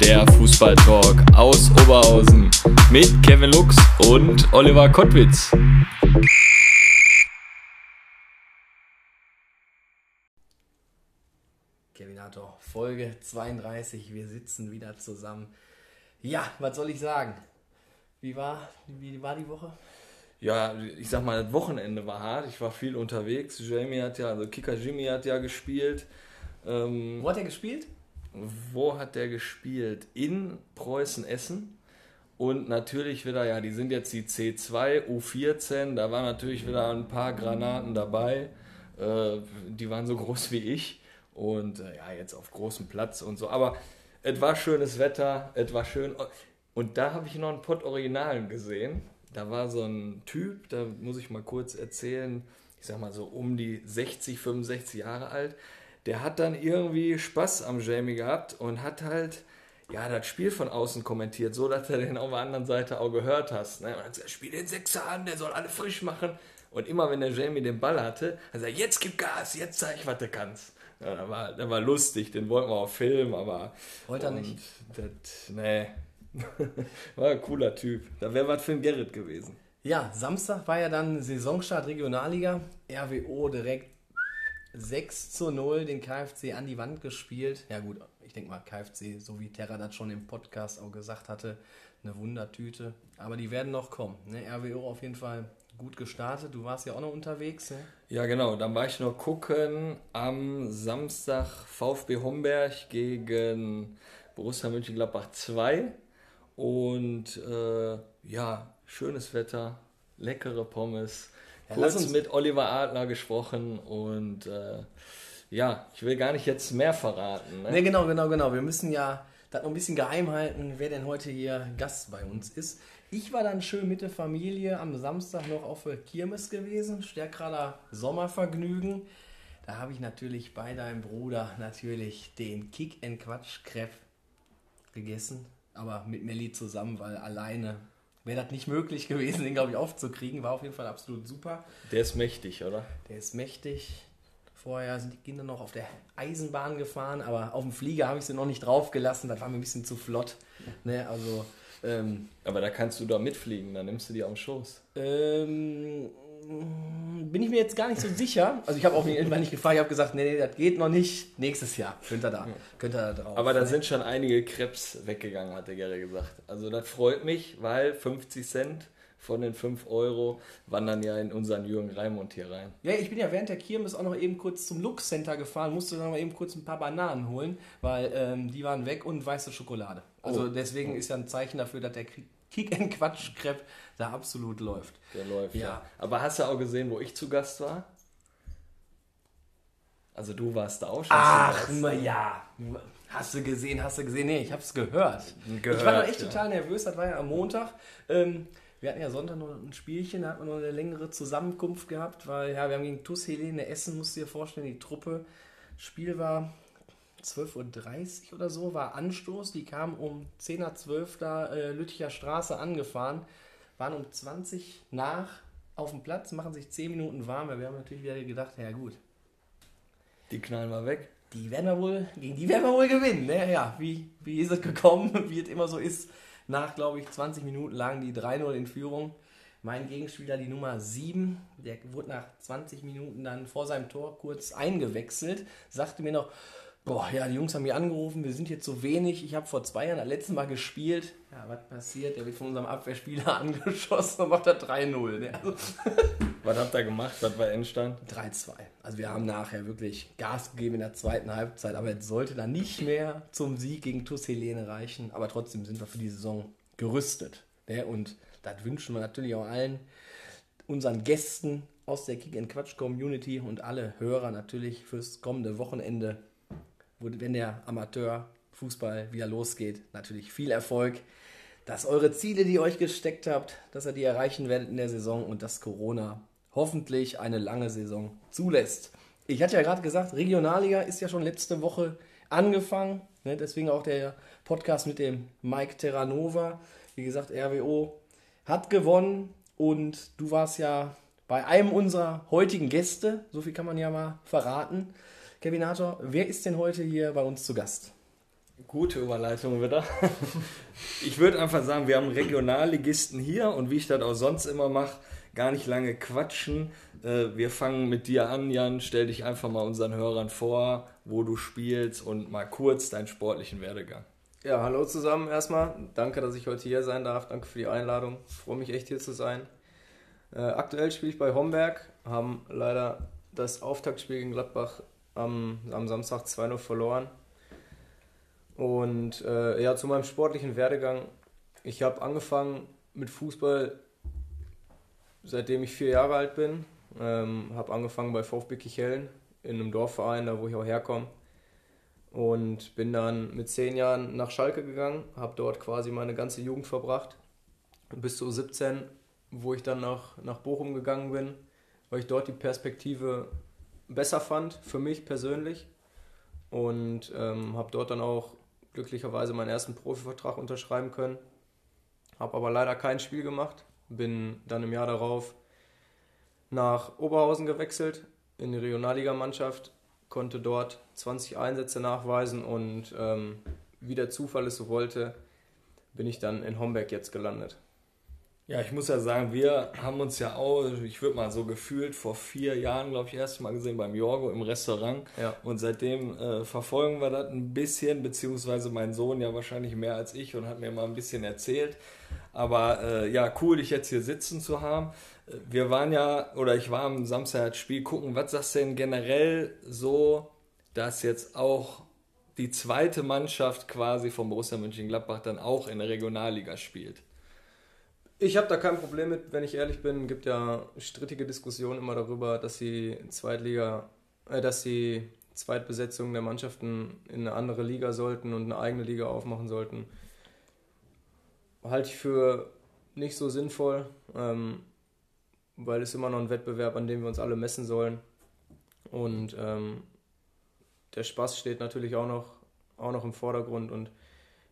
der Fußballtalk aus Oberhausen mit Kevin Lux und Oliver Kottwitz. Kevinator, Folge 32. Wir sitzen wieder zusammen. Ja, was soll ich sagen? Wie war, wie war die Woche? Ja, ich sag mal, das Wochenende war hart. Ich war viel unterwegs. Jamie hat ja, also Kicker Jimmy hat ja gespielt. Ähm, Wo hat er gespielt? Wo hat der gespielt? In Preußen-Essen. Und natürlich wieder, ja, die sind jetzt die C2, U14. Da waren natürlich wieder ein paar Granaten dabei. Äh, die waren so groß wie ich. Und äh, ja, jetzt auf großem Platz und so. Aber es war schönes Wetter, es war schön. Und da habe ich noch einen Pott Originalen gesehen. Da war so ein Typ, da muss ich mal kurz erzählen, ich sag mal so um die 60, 65 Jahre alt. Der hat dann irgendwie Spaß am Jamie gehabt und hat halt ja, das Spiel von außen kommentiert, so dass er den auf der anderen Seite auch gehört hast. Ne? Und hat gesagt, spiel den Sechser an, der soll alle frisch machen. Und immer wenn der Jamie den Ball hatte, hat er gesagt, jetzt gib Gas, jetzt zeig ich, was du kannst. Ja, das, war, das war lustig, den wollten wir auch filmen, aber... Wollte er nicht? Das, nee, war ein cooler Typ. Da wäre was für ein Gerrit gewesen. Ja, Samstag war ja dann Saisonstart Regionalliga. RWO direkt 6 zu 0 den KfC an die Wand gespielt. Ja gut, ich denke mal KfC, so wie Terra das schon im Podcast auch gesagt hatte, eine Wundertüte. Aber die werden noch kommen. Ne? RWO auf jeden Fall gut gestartet. Du warst ja auch noch unterwegs. Ne? Ja, genau. Dann war ich noch gucken am Samstag VfB Homberg gegen Borussia Mönchengladbach 2. Und äh, ja, schönes Wetter, leckere Pommes. Ja, Kurz uns- mit Oliver Adler gesprochen und äh, ja, ich will gar nicht jetzt mehr verraten. Ne? Ne, genau, genau, genau. Wir müssen ja das noch ein bisschen geheim halten, wer denn heute hier Gast bei uns ist. Ich war dann schön mit der Familie am Samstag noch auf der Kirmes gewesen, Stärkrader Sommervergnügen. Da habe ich natürlich bei deinem Bruder natürlich den Kick and Quatsch Crepe gegessen, aber mit Melli zusammen, weil alleine wäre das nicht möglich gewesen, den glaube ich aufzukriegen. War auf jeden Fall absolut super. Der ist mächtig, oder? Der ist mächtig. Vorher sind die Kinder noch auf der Eisenbahn gefahren, aber auf dem Flieger habe ich sie noch nicht draufgelassen. Das war mir ein bisschen zu flott. Ne, also, ähm, Aber da kannst du da mitfliegen, dann nimmst du die auf den Schoß. ähm, bin ich mir jetzt gar nicht so sicher. Also ich habe auch irgendwann nicht gefragt. Ich habe gesagt, nee, nee, das geht noch nicht. Nächstes Jahr könnt ihr da, könnt ihr da drauf. Aber da sind schon einige Krebs weggegangen, hat der Gary gesagt. Also das freut mich, weil 50 Cent von den 5 Euro wandern ja in unseren Jürgen Raimund hier rein. Ja, ich bin ja während der Kirmes auch noch eben kurz zum Lux Center gefahren, musste dann mal eben kurz ein paar Bananen holen, weil ähm, die waren weg und weiße Schokolade. Also Oh. deswegen ist ja ein Zeichen dafür, dass der Kick and Quatsch Crepe da absolut läuft. Der läuft. Ja. Aber hast du auch gesehen, wo ich zu Gast war? Also du warst da auch schon Ach, na ja. Hast du gesehen, hast du gesehen? Nee, ich hab's gehört. Gehört, ich war noch echt ja. total nervös, das war ja am Montag. Ähm, wir hatten ja Sonntag noch ein Spielchen, da hatten wir noch eine längere Zusammenkunft gehabt, weil ja, wir haben gegen TuS Helene Essen, musst du dir vorstellen, die Truppe. Spiel war 12.30 Uhr oder so, war Anstoß. Die kamen um 10.12 Uhr da äh, Lütticher Straße angefahren, waren um 20 nach auf dem Platz, machen sich 10 Minuten warm. Wir haben natürlich wieder gedacht, ja gut, Die knallen wir weg. die werden wir wohl, gegen die werden wir wohl gewinnen. Ne? Ja, wie, wie ist es gekommen, wie es immer so ist. Nach, glaube ich, 20 Minuten lagen die 3-0 in Führung. Mein Gegenspieler, die Nummer 7, der wurde nach 20 Minuten dann vor seinem Tor kurz eingewechselt, sagte mir noch, boah, ja, die Jungs haben mich angerufen, wir sind jetzt so wenig, ich habe vor zwei Jahren das letzte Mal gespielt. Ja, was passiert? Der wird von unserem Abwehrspieler angeschossen und macht da 3-0. Ne? Also, Was habt ihr gemacht? Was war Endstand? 3-2. Also wir haben nachher wirklich Gas gegeben in der zweiten Halbzeit, aber es sollte dann nicht mehr zum Sieg gegen TuS Helene reichen. Aber trotzdem sind wir für die Saison gerüstet. Ne? Und das wünschen wir natürlich auch allen unseren Gästen aus der Kick Quatsch Community und alle Hörer natürlich fürs kommende Wochenende, wo, wenn der Amateurfußball wieder losgeht, natürlich viel Erfolg. dass eure Ziele, die ihr euch gesteckt habt, dass ihr die erreichen werdet in der Saison und dass Corona hoffentlich eine lange Saison zulässt. Ich hatte ja gerade gesagt, Regionalliga ist ja schon letzte Woche angefangen. Ne? Deswegen auch der Podcast mit dem Mike Terranova. Wie gesagt, RWO hat gewonnen und du warst ja bei einem unserer heutigen Gäste. So viel kann man ja mal verraten. Kevinator, wer ist denn heute hier bei uns zu Gast? Gute Überleitung wieder. Ich würde einfach sagen, wir haben Regionalligisten hier und wie ich das auch sonst immer mache, gar nicht lange quatschen. Äh, wir fangen mit dir an, Jan. Stell dich einfach mal unseren Hörern vor, wo du spielst und mal kurz deinen sportlichen Werdegang. Ja, hallo zusammen erstmal. Danke, dass ich heute hier sein darf. Danke für die Einladung. Ich freue mich echt hier zu sein. Äh, aktuell spiele ich bei Homberg, haben leider das Auftaktspiel gegen Gladbach am, am Samstag 2-0 verloren. Und äh, ja, zu meinem sportlichen Werdegang. Ich habe angefangen mit Fußball, seitdem ich vier Jahre alt bin. Ähm, habe angefangen bei VfB Kichellen in einem Dorfverein, da wo ich auch herkomme. Und bin dann mit zehn Jahren nach Schalke gegangen, habe dort quasi meine ganze Jugend verbracht. Bis zu 17, wo ich dann nach, nach Bochum gegangen bin, weil ich dort die Perspektive besser fand, für mich persönlich. Und ähm, habe dort dann auch glücklicherweise meinen ersten Profivertrag unterschreiben können. Habe aber leider kein Spiel gemacht. Bin dann im Jahr darauf nach Oberhausen gewechselt in die Regionalligamannschaft, konnte dort 20 Einsätze nachweisen und ähm, wie der Zufall es so wollte, bin ich dann in Homberg jetzt gelandet. Ja, ich muss ja sagen, wir haben uns ja auch, ich würde mal so gefühlt, vor vier Jahren, glaube ich, erst mal gesehen beim Jorgo im Restaurant. Ja. Und seitdem äh, verfolgen wir das ein bisschen, beziehungsweise mein Sohn ja wahrscheinlich mehr als ich und hat mir mal ein bisschen erzählt. Aber äh, ja, cool, dich jetzt hier sitzen zu haben. Wir waren ja, oder ich war am Samstag das Spiel gucken, was sagst du denn generell so, dass jetzt auch die zweite Mannschaft quasi vom Borussia Mönchengladbach dann auch in der Regionalliga spielt? Ich habe da kein Problem mit, wenn ich ehrlich bin. Es gibt ja strittige Diskussionen immer darüber, dass die Zweitliga, äh, dass die Zweitbesetzung der Mannschaften in eine andere Liga sollten und eine eigene Liga aufmachen sollten. Halte ich für nicht so sinnvoll, ähm, weil es immer noch ein Wettbewerb, an dem wir uns alle messen sollen. Und ähm, der Spaß steht natürlich auch noch, auch noch im Vordergrund und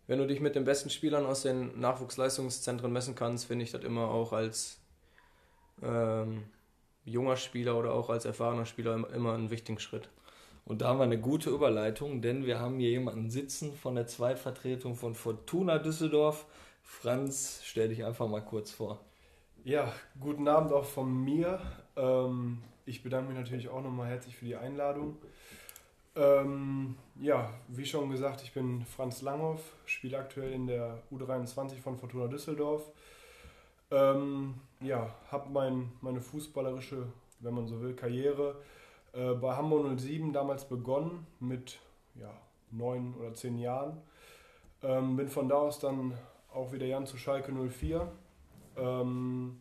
wenn du dich mit den besten Spielern aus den Nachwuchsleistungszentren messen kannst, finde ich das immer auch als ähm, junger Spieler oder auch als erfahrener Spieler immer einen wichtigen Schritt. Und da haben wir eine gute Überleitung, denn wir haben hier jemanden sitzen von der Zweitvertretung von Fortuna Düsseldorf. Franz, stell dich einfach mal kurz vor. Ja, guten Abend auch von mir. Ähm, ich bedanke mich natürlich auch nochmal herzlich für die Einladung. Ähm, ja, wie schon gesagt, ich bin Franz Langhoff, spiele aktuell in der U23 von Fortuna Düsseldorf. Ähm, ja, habe mein, meine fußballerische, wenn man so will, Karriere äh, bei Hamburg 07 damals begonnen mit ja, neun oder zehn Jahren. Ähm, bin von da aus dann auch wieder Jan zu Schalke 04. Ähm,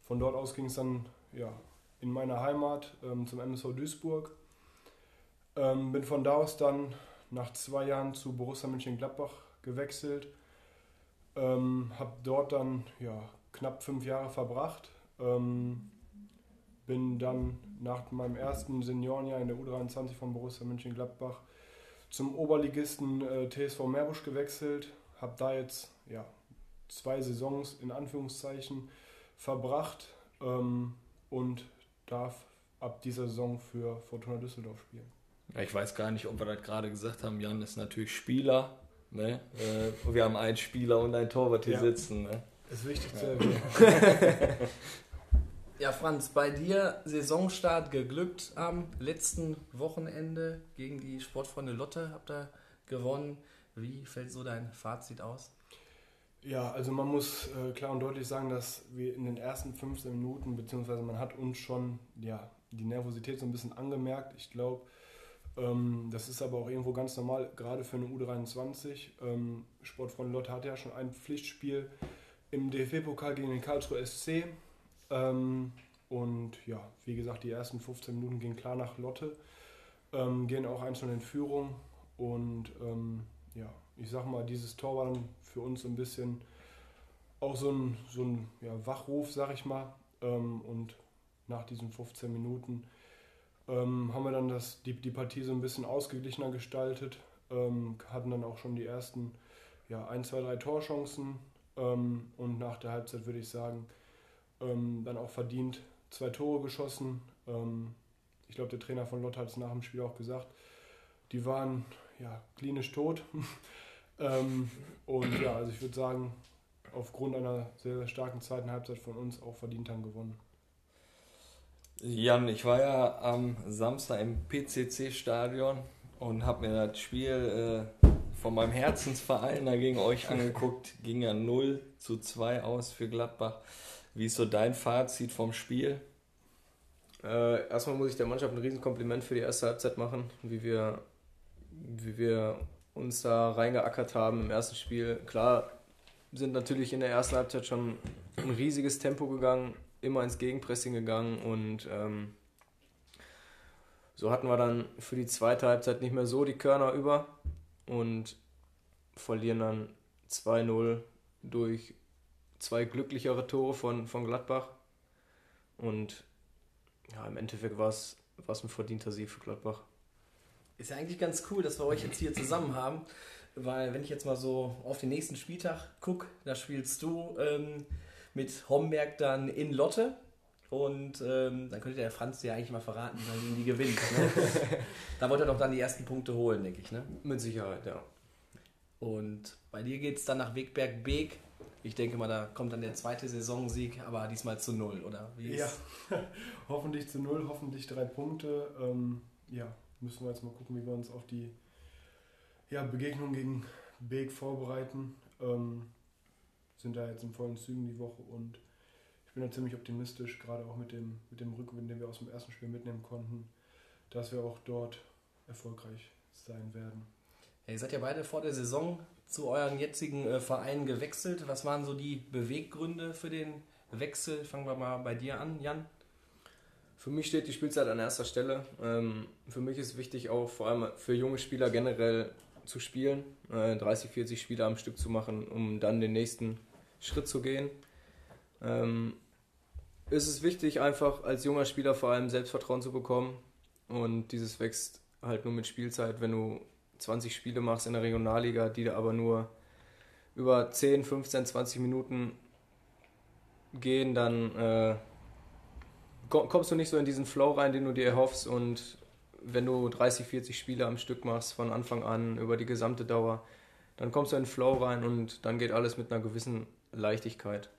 von dort aus ging es dann ja, in meine Heimat ähm, zum MSV Duisburg ähm, bin von da aus dann nach zwei Jahren zu Borussia Mönchengladbach gewechselt. Ähm, habe dort dann ja, knapp fünf Jahre verbracht. Ähm, bin dann nach meinem ersten Seniorenjahr in der U23 von Borussia Mönchengladbach zum Oberligisten äh, TSV Meerbusch gewechselt. Habe da jetzt ja, zwei Saisons in Anführungszeichen verbracht ähm, und darf ab dieser Saison für Fortuna Düsseldorf spielen. Ich weiß gar nicht, ob wir das gerade gesagt haben. Jan ist natürlich Spieler. Ne? Äh, wir haben einen Spieler und einen Torwart hier ja. sitzen. Ne? Ist wichtig zu erwähnen. ja, Franz, bei dir Saisonstart geglückt am letzten Wochenende gegen die Sportfreunde Lotte. Habt ihr gewonnen. Wie fällt so dein Fazit aus? Ja, also man muss äh, klar und deutlich sagen, dass wir in den ersten 15 Minuten, beziehungsweise man hat uns schon ja, die Nervosität so ein bisschen angemerkt. Ich glaube, das ist aber auch irgendwo ganz normal, gerade für eine U23. Ähm, Sportfreund Lotte hatte ja schon ein Pflichtspiel im DFB-Pokal gegen den Karlsruhe SC. Ähm, und ja, wie gesagt, die ersten 15 Minuten gehen klar nach Lotte, ähm, gehen auch einzeln in Führung. Und ähm, ja, ich sag mal, dieses Tor war dann für uns ein bisschen auch so ein, so ein ja, Wachruf, sag ich mal. Ähm, und nach diesen 15 Minuten ähm, haben wir dann das, die, die Partie so ein bisschen ausgeglichener gestaltet, ähm, hatten dann auch schon die ersten ja, 1, 2, 3 Torchancen ähm, und nach der Halbzeit würde ich sagen, ähm, dann auch verdient zwei Tore geschossen. Ähm, ich glaube, der Trainer von Lott hat es nach dem Spiel auch gesagt, die waren ja klinisch tot. und ja, also ich würde sagen, aufgrund einer sehr, sehr starken zweiten Halbzeit von uns auch verdient haben gewonnen. Jan, ich war ja am Samstag im PCC-Stadion und habe mir das Spiel äh, von meinem Herzensverein da gegen euch angeguckt. Ging ja 0 zu 2 aus für Gladbach. Wie ist so dein Fazit vom Spiel? Äh, erstmal muss ich der Mannschaft ein Riesenkompliment für die erste Halbzeit machen, wie wir, wie wir uns da reingeackert haben im ersten Spiel. Klar, sind natürlich in der ersten Halbzeit schon ein riesiges Tempo gegangen, immer ins Gegenpressing gegangen und ähm, so hatten wir dann für die zweite Halbzeit nicht mehr so die Körner über und verlieren dann 2-0 durch zwei glücklichere Tore von, von Gladbach. Und ja, im Endeffekt war es ein verdienter Sieg für Gladbach. Ist ja eigentlich ganz cool, dass wir euch jetzt hier zusammen haben, weil wenn ich jetzt mal so auf den nächsten Spieltag gucke, da spielst du ähm, mit Homberg dann in Lotte. Und ähm, dann könnte der Franz dir ja eigentlich mal verraten, wie man die gewinnt. Ne? da wollte er doch dann die ersten Punkte holen, denke ich. Ne? Mit Sicherheit, ja. Und bei dir geht es dann nach Wegberg-Beek. Ich denke mal, da kommt dann der zweite Saisonsieg, aber diesmal zu null, oder? ja, hoffentlich zu null, hoffentlich drei Punkte. Ähm, ja, müssen wir jetzt mal gucken, wie wir uns auf die ja, Begegnung gegen Beek vorbereiten. Ähm, sind da jetzt in vollen Zügen die Woche und ich bin da ziemlich optimistisch, gerade auch mit dem, mit dem Rückgewinn, den wir aus dem ersten Spiel mitnehmen konnten, dass wir auch dort erfolgreich sein werden. Ja, ihr seid ja beide vor der Saison zu euren jetzigen äh, Vereinen gewechselt. Was waren so die Beweggründe für den Wechsel? Fangen wir mal bei dir an, Jan. Für mich steht die Spielzeit an erster Stelle. Ähm, für mich ist wichtig auch vor allem für junge Spieler generell zu spielen, äh, 30, 40 Spiele am Stück zu machen, um dann den nächsten Schritt zu gehen. Ähm, ist es wichtig, einfach als junger Spieler vor allem Selbstvertrauen zu bekommen. Und dieses wächst halt nur mit Spielzeit. Wenn du 20 Spiele machst in der Regionalliga, die da aber nur über 10, 15, 20 Minuten gehen, dann äh, kommst du nicht so in diesen Flow rein, den du dir erhoffst. Und wenn du 30, 40 Spiele am Stück machst, von Anfang an über die gesamte Dauer, dann kommst du in den Flow rein und dann geht alles mit einer gewissen Leichtigkeit.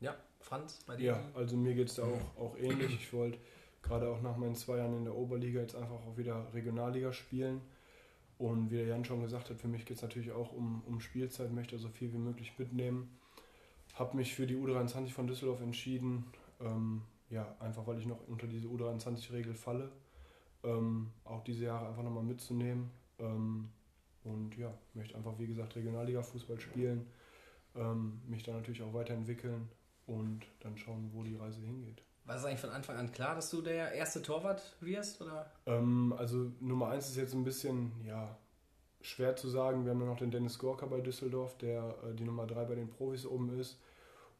Ja, Franz, bei dir? Ja, also mir geht es da auch, auch ähnlich. Ich wollte gerade auch nach meinen zwei Jahren in der Oberliga jetzt einfach auch wieder Regionalliga spielen. Und wie der Jan schon gesagt hat, für mich geht es natürlich auch um, um Spielzeit, möchte so viel wie möglich mitnehmen. Habe mich für die U23 von Düsseldorf entschieden, ähm, ja, einfach weil ich noch unter diese U23-Regel falle. Ähm, auch diese Jahre einfach nochmal mitzunehmen. Ähm, und ja, möchte einfach, wie gesagt, Regionalliga-Fußball spielen, ähm, mich dann natürlich auch weiterentwickeln und dann schauen, wo die Reise hingeht. War es eigentlich von Anfang an klar, dass du der erste Torwart wirst? Oder? Ähm, also Nummer eins ist jetzt ein bisschen ja, schwer zu sagen. Wir haben ja noch den Dennis Gorka bei Düsseldorf, der äh, die Nummer drei bei den Profis oben ist.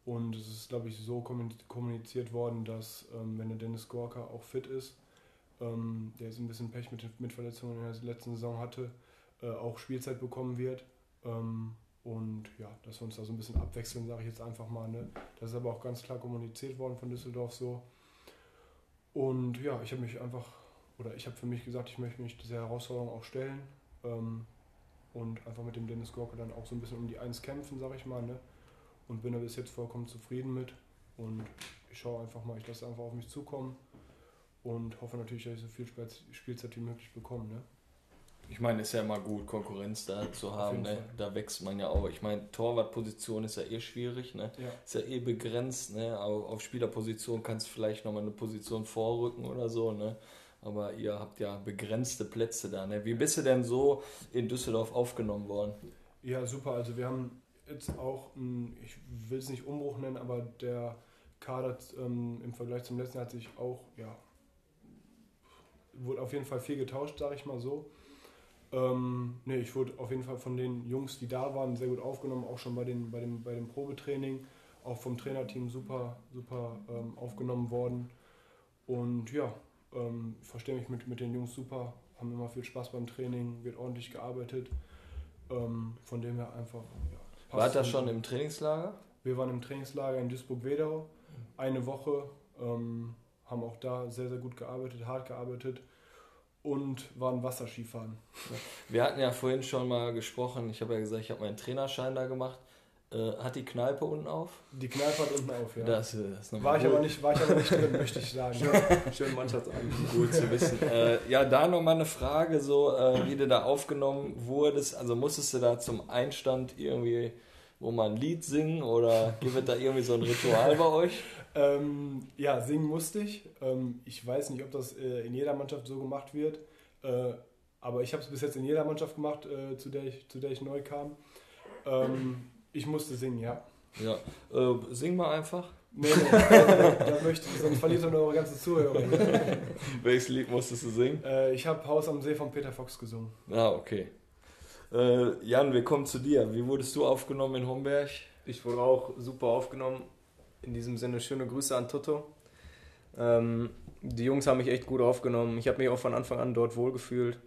Und es ist, glaube ich, so kommuniziert worden, dass ähm, wenn der Dennis Gorka auch fit ist, ähm, der jetzt ein bisschen Pech mit, mit Verletzungen in der letzten Saison hatte, äh, auch Spielzeit bekommen wird. Ähm, und ja, dass wir uns da so ein bisschen abwechseln, sage ich jetzt einfach mal. Ne? Das ist aber auch ganz klar kommuniziert worden von Düsseldorf so. Und ja, ich habe mich einfach, oder ich habe für mich gesagt, ich möchte mich dieser Herausforderung auch stellen. Ähm, und einfach mit dem Dennis Gorke dann auch so ein bisschen um die Eins kämpfen, sage ich mal. Ne? Und bin da bis jetzt vollkommen zufrieden mit. Und ich schaue einfach mal, ich lasse einfach auf mich zukommen. Und hoffe natürlich, dass ich so viel Spielzeit wie möglich bekomme. Ne? Ich meine, ist ja immer gut, Konkurrenz da zu haben. Ne? Da wächst man ja auch. Ich meine, Torwartposition ist ja eh schwierig. Ne? Ja. Ist ja eh begrenzt. Ne? Auf, auf Spielerposition kannst du vielleicht nochmal eine Position vorrücken oder so. Ne? Aber ihr habt ja begrenzte Plätze da. Ne? Wie bist du denn so in Düsseldorf aufgenommen worden? Ja, super. Also wir haben jetzt auch, ich will es nicht Umbruch nennen, aber der Kader ähm, im Vergleich zum letzten Jahr hat sich auch, ja, wurde auf jeden Fall viel getauscht, sage ich mal so. Ähm, nee, ich wurde auf jeden Fall von den Jungs, die da waren, sehr gut aufgenommen, auch schon bei, den, bei, dem, bei dem Probetraining, auch vom Trainerteam super, super ähm, aufgenommen worden. Und ja, ähm, verstehe mich mit, mit den Jungs super, haben immer viel Spaß beim Training, wird ordentlich gearbeitet. Ähm, von dem her einfach. Ja, ihr so. schon im Trainingslager? Wir waren im Trainingslager in Duisburg-Wedau eine Woche, ähm, haben auch da sehr, sehr gut gearbeitet, hart gearbeitet und waren Wasserskifahren. Wir hatten ja vorhin schon mal gesprochen, ich habe ja gesagt, ich habe meinen Trainerschein da gemacht. Äh, hat die Kneipe unten auf? Die Kneipe hat unten auf, ja. Das, das war, ich aber nicht, war ich aber nicht drin, möchte ich sagen. Schönen Mannschaftsabend. gut zu wissen. äh, ja, da nochmal eine Frage, so äh, wie du da aufgenommen wurdest. Also musstest du da zum Einstand irgendwie, wo man ein Lied singen oder gibt es da irgendwie so ein Ritual bei euch? Ähm, ja, singen musste ich. Ähm, ich weiß nicht, ob das äh, in jeder Mannschaft so gemacht wird. Äh, aber ich habe es bis jetzt in jeder Mannschaft gemacht, äh, zu, der ich, zu der ich neu kam. Ähm, ich musste singen, ja. Ja, äh, sing mal einfach. Nee, nee, da, da möchte ich, sonst verliert ihr eure ganze Zuhörer. Welches Lied musstest du singen? Äh, ich habe Haus am See von Peter Fox gesungen. Ah, okay. Äh, Jan, wir kommen zu dir. Wie wurdest du aufgenommen in Homberg? Ich wurde auch super aufgenommen. In diesem Sinne schöne Grüße an Toto. Ähm, die Jungs haben mich echt gut aufgenommen. Ich habe mich auch von Anfang an dort wohlgefühlt.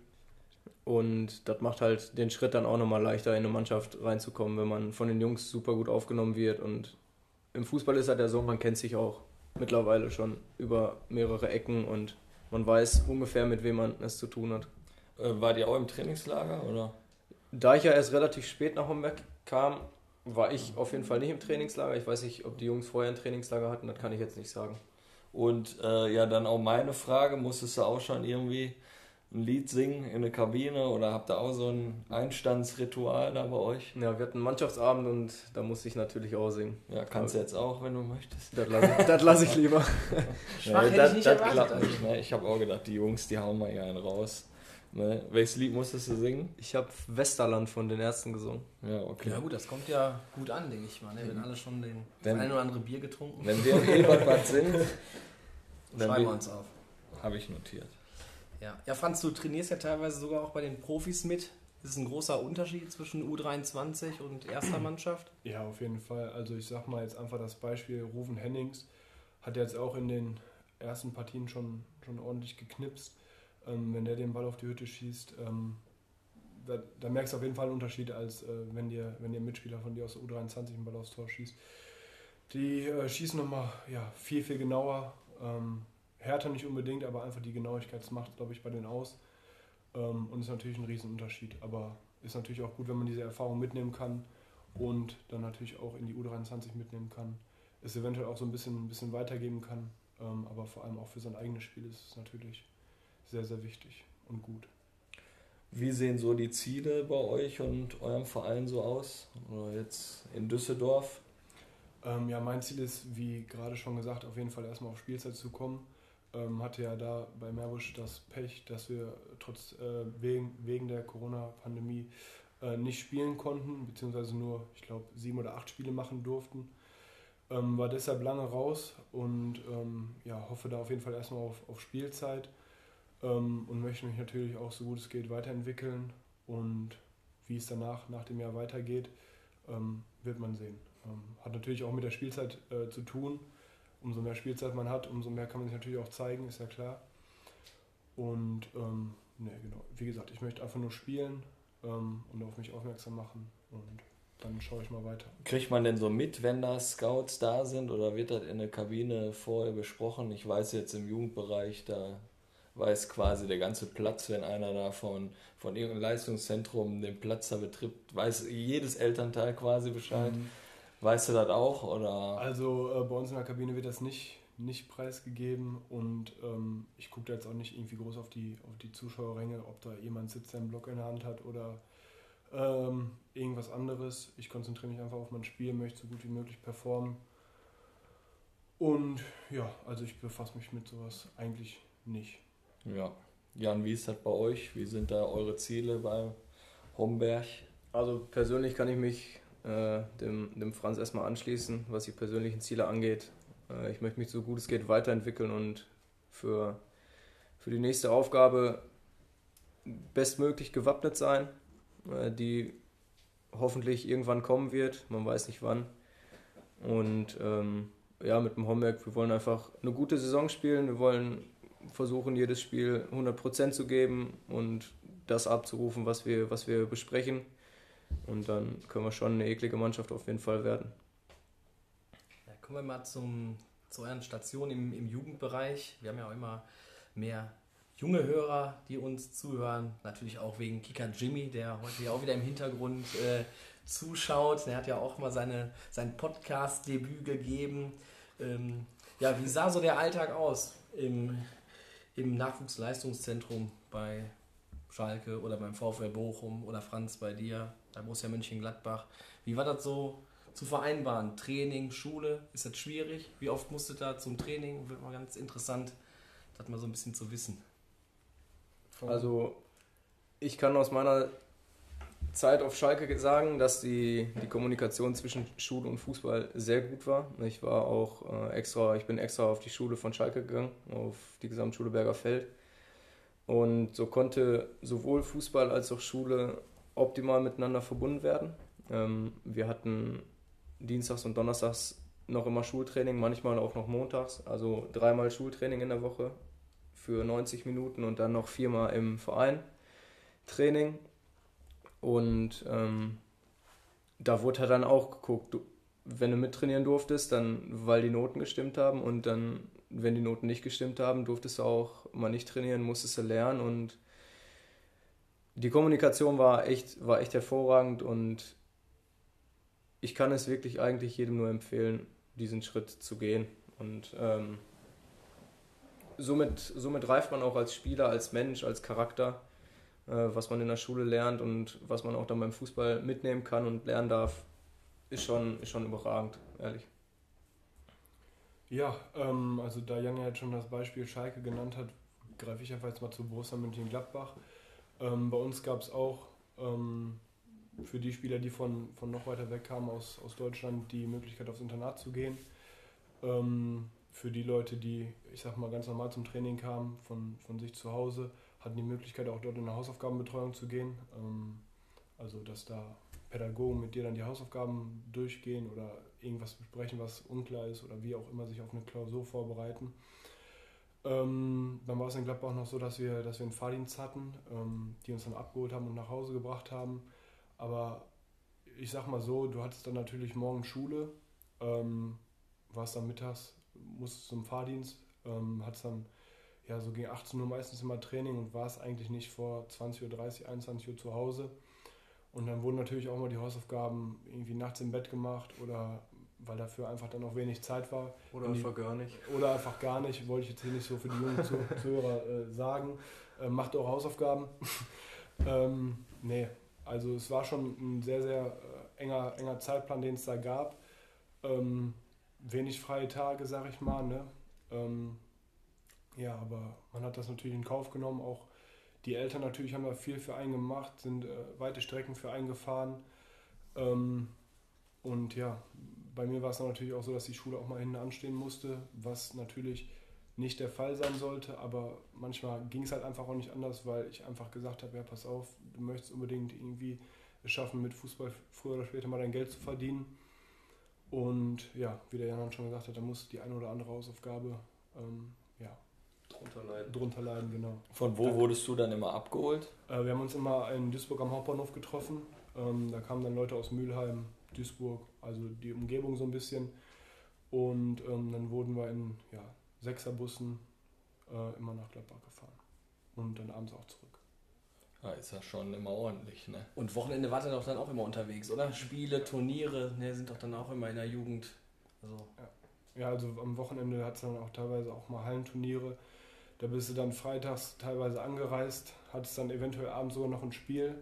Und das macht halt den Schritt dann auch nochmal leichter, in eine Mannschaft reinzukommen, wenn man von den Jungs super gut aufgenommen wird. Und im Fußball ist halt ja so, man kennt sich auch mittlerweile schon über mehrere Ecken und man weiß ungefähr, mit wem man es zu tun hat. Äh, wart ihr auch im Trainingslager oder? Da ich ja erst relativ spät nach Homberg kam, war ich auf jeden Fall nicht im Trainingslager. Ich weiß nicht, ob die Jungs vorher ein Trainingslager hatten, das kann ich jetzt nicht sagen. Und äh, ja, dann auch meine Frage, musstest du auch schon irgendwie ein Lied singen in der Kabine oder habt ihr auch so ein Einstandsritual da bei euch? Ja, wir hatten einen Mannschaftsabend und da musste ich natürlich auch singen. Ja, kannst du jetzt auch, wenn du möchtest. Das lasse ich, das lass ich lieber. Schwach hätte das, ich nicht das erwartet, klappt nicht. Ne? Ich habe auch gedacht, die Jungs, die hauen mal hier einen raus. Ne? Welches Lied musstest du singen? Ich habe Westerland von den Ersten gesungen. Ja, okay. Ja gut, das kommt ja gut an, denke ich mal. Ne? Wenn alle schon den das Wenn- ein oder andere Bier getrunken Wenn wir in Ebertbad sind, dann schreiben wir uns auf. habe ich notiert. Ja. ja, Franz, du trainierst ja teilweise sogar auch bei den Profis mit. Das ist ein großer Unterschied zwischen U23 und erster Mannschaft. Ja, auf jeden Fall. Also ich sag mal jetzt einfach das Beispiel, Ruven Hennings hat jetzt auch in den ersten Partien schon, schon ordentlich geknipst. Ähm, wenn der den Ball auf die Hütte schießt, ähm, da, da merkst du auf jeden Fall einen Unterschied, als äh, wenn dir, wenn ein Mitspieler von dir aus der U23 einen Ball aufs Tor schießt. Die äh, schießen nochmal ja, viel, viel genauer. Ähm, härter nicht unbedingt, aber einfach die Genauigkeit das macht, glaube ich, bei denen aus. Ähm, und ist natürlich ein Riesenunterschied. Aber ist natürlich auch gut, wenn man diese Erfahrung mitnehmen kann und dann natürlich auch in die U23 mitnehmen kann. Es eventuell auch so ein bisschen, ein bisschen weitergeben kann. Ähm, aber vor allem auch für sein eigenes Spiel ist es natürlich sehr, sehr wichtig und gut. Wie sehen so die Ziele bei euch und eurem Verein so aus? Oder jetzt in Düsseldorf? Ähm, ja, mein Ziel ist, wie gerade schon gesagt, auf jeden Fall erstmal auf Spielzeit zu kommen. Ähm, hatte ja da bei Meerbusch das Pech, dass wir trotz äh, wegen, wegen der Corona-Pandemie äh, nicht spielen konnten, beziehungsweise nur, ich glaube, sieben oder acht Spiele machen durften. Ähm, war deshalb lange raus und ähm, ja, hoffe da auf jeden Fall erstmal auf, auf Spielzeit ähm, und möchte mich natürlich auch so gut es geht weiterentwickeln. Und wie es danach, nach dem Jahr weitergeht, ähm, wird man sehen. Ähm, hat natürlich auch mit der Spielzeit äh, zu tun. Umso mehr Spielzeit man hat, umso mehr kann man sich natürlich auch zeigen, ist ja klar. Und ähm, ne, genau. Wie gesagt, ich möchte einfach nur spielen ähm, und auf mich aufmerksam machen und dann schaue ich mal weiter. Kriegt man denn so mit, wenn da Scouts da sind oder wird das in der Kabine vorher besprochen? Ich weiß jetzt im Jugendbereich, da weiß quasi der ganze Platz, wenn einer da von, von irgendeinem Leistungszentrum den Platz da betritt, weiß jedes Elternteil quasi Bescheid. Weißt du das auch? Oder? Also äh, bei uns in der Kabine wird das nicht, nicht preisgegeben und ähm, ich gucke da jetzt auch nicht irgendwie groß auf die, auf die Zuschauerränge, ob da jemand sitzt, der einen Block in der Hand hat oder ähm, irgendwas anderes. Ich konzentriere mich einfach auf mein Spiel, möchte so gut wie möglich performen. Und ja, also ich befasse mich mit sowas eigentlich nicht. Ja. Jan, wie ist das bei euch? Wie sind da eure Ziele bei Homberg? Also persönlich kann ich mich äh, dem, dem Franz erstmal anschließen, was die persönlichen Ziele angeht. Äh, ich möchte mich so gut es geht weiterentwickeln und für, für die nächste Aufgabe bestmöglich gewappnet sein, äh, die hoffentlich irgendwann kommen wird. Man weiß nicht wann. Und ähm, ja, mit dem Homberg, wir wollen einfach eine gute Saison spielen. Wir wollen versuchen, jedes Spiel 100% zu geben und das abzurufen, was wir, was wir besprechen. Und dann können wir schon eine eklige Mannschaft auf jeden Fall werden. Ja, kommen wir mal zum, zu euren Stationen im, im Jugendbereich. Wir haben ja auch immer mehr junge Hörer, die uns zuhören. Natürlich auch wegen Kika Jimmy, der heute ja auch wieder im Hintergrund äh, zuschaut. Der hat ja auch mal seine, sein Podcast-Debüt gegeben. Ähm, ja, wie sah so der Alltag aus im, im Nachwuchsleistungszentrum bei Schalke oder beim VfL Bochum oder Franz bei dir, bei Borussia Mönchengladbach? Wie war das so zu vereinbaren? Training, Schule, ist das schwierig? Wie oft musst du da zum Training? Wird mal ganz interessant, das mal so ein bisschen zu wissen. Also ich kann aus meiner Zeit auf Schalke sagen, dass die, die Kommunikation zwischen Schule und Fußball sehr gut war. Ich war auch äh, extra, ich bin extra auf die Schule von Schalke gegangen, auf die Gesamtschule Berger Feld. Und so konnte sowohl Fußball als auch Schule optimal miteinander verbunden werden. Ähm, wir hatten dienstags und donnerstags noch immer Schultraining, manchmal auch noch montags, also dreimal Schultraining in der Woche für 90 Minuten und dann noch viermal im Verein Training. Und ähm, da wurde halt dann auch geguckt, du, wenn du mittrainieren durftest, dann weil die Noten gestimmt haben und dann, wenn die Noten nicht gestimmt haben, durftest du auch mal nicht trainieren, musstest du lernen und die Kommunikation war echt, war echt hervorragend und ich kann es wirklich eigentlich jedem nur empfehlen, diesen Schritt zu gehen. Und ähm, somit, somit reift man auch als Spieler, als Mensch, als Charakter was man in der Schule lernt und was man auch dann beim Fußball mitnehmen kann und lernen darf, ist schon, ist schon überragend, ehrlich. Ja, ähm, also da Jan ja jetzt schon das Beispiel Schalke genannt hat, greife ich einfach jetzt mal zu Borussia Mönchengladbach. Ähm, bei uns gab es auch ähm, für die Spieler, die von, von noch weiter weg kamen aus, aus Deutschland, die Möglichkeit aufs Internat zu gehen. Ähm, für die Leute, die, ich sag mal, ganz normal zum Training kamen, von, von sich zu Hause, hatten die Möglichkeit auch dort in eine Hausaufgabenbetreuung zu gehen. Ähm, also dass da Pädagogen mit dir dann die Hausaufgaben durchgehen oder irgendwas besprechen, was unklar ist oder wie auch immer sich auf eine Klausur vorbereiten. Ähm, dann war es in Gladbach noch so, dass wir, dass wir einen Fahrdienst hatten, ähm, die uns dann abgeholt haben und nach Hause gebracht haben. Aber ich sag mal so, du hattest dann natürlich morgen Schule, ähm, warst dann mittags, musstest zum Fahrdienst, ähm, hattest dann ja, so gegen 18 Uhr meistens immer Training und war es eigentlich nicht vor 20.30 Uhr, 21 Uhr zu Hause. Und dann wurden natürlich auch mal die Hausaufgaben irgendwie nachts im Bett gemacht oder weil dafür einfach dann auch wenig Zeit war. Oder einfach gar nicht. Oder einfach gar nicht, wollte ich jetzt hier nicht so für die jungen Zuhörer äh, sagen. Äh, macht eure Hausaufgaben. ähm, nee, also es war schon ein sehr, sehr äh, enger, enger Zeitplan, den es da gab. Ähm, wenig freie Tage, sag ich mal. Ne? Ähm, ja, aber man hat das natürlich in Kauf genommen. Auch die Eltern natürlich haben da viel für einen gemacht, sind äh, weite Strecken für einen gefahren. Ähm, und ja, bei mir war es natürlich auch so, dass die Schule auch mal hinten anstehen musste, was natürlich nicht der Fall sein sollte, aber manchmal ging es halt einfach auch nicht anders, weil ich einfach gesagt habe, ja, pass auf, du möchtest unbedingt irgendwie es schaffen, mit Fußball früher oder später mal dein Geld zu verdienen. Und ja, wie der Jan schon gesagt hat, da muss die eine oder andere Hausaufgabe ähm, drunter leiden. Drunter leiden, genau. Von wo wurdest du dann immer abgeholt? Äh, wir haben uns immer in Duisburg am Hauptbahnhof getroffen. Ähm, da kamen dann Leute aus Mülheim, Duisburg, also die Umgebung so ein bisschen. Und ähm, dann wurden wir in ja, Sechserbussen äh, immer nach Gladbach gefahren. Und dann abends auch zurück. Ja, ist ja schon immer ordentlich, ne? Und Wochenende wart ihr doch dann auch immer unterwegs, oder? Spiele, Turniere, ne, sind doch dann auch immer in der Jugend. Also. Ja. ja, also am Wochenende hat es dann auch teilweise auch mal Hallenturniere. Da bist du dann freitags teilweise angereist, hattest dann eventuell abends sogar noch ein Spiel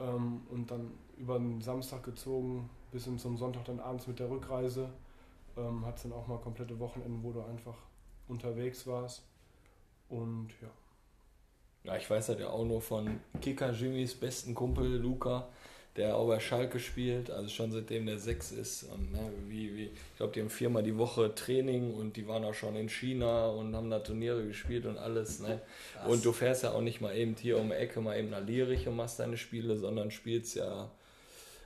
ähm, und dann über den Samstag gezogen bis hin zum Sonntag dann abends mit der Rückreise. Ähm, hattest dann auch mal komplette Wochenende, wo du einfach unterwegs warst. Und ja. Ja, ich weiß halt ja auch nur von Kicker Jimmys besten Kumpel Luca, der auch bei Schalke spielt, also schon seitdem der sechs ist. Und ne, wie, wie, ich glaube, die haben viermal die Woche Training und die waren auch schon in China und haben da Turniere gespielt und alles. Ne? Und du fährst ja auch nicht mal eben hier um die Ecke, mal eben nach Lierich und machst deine Spiele, sondern spielst ja,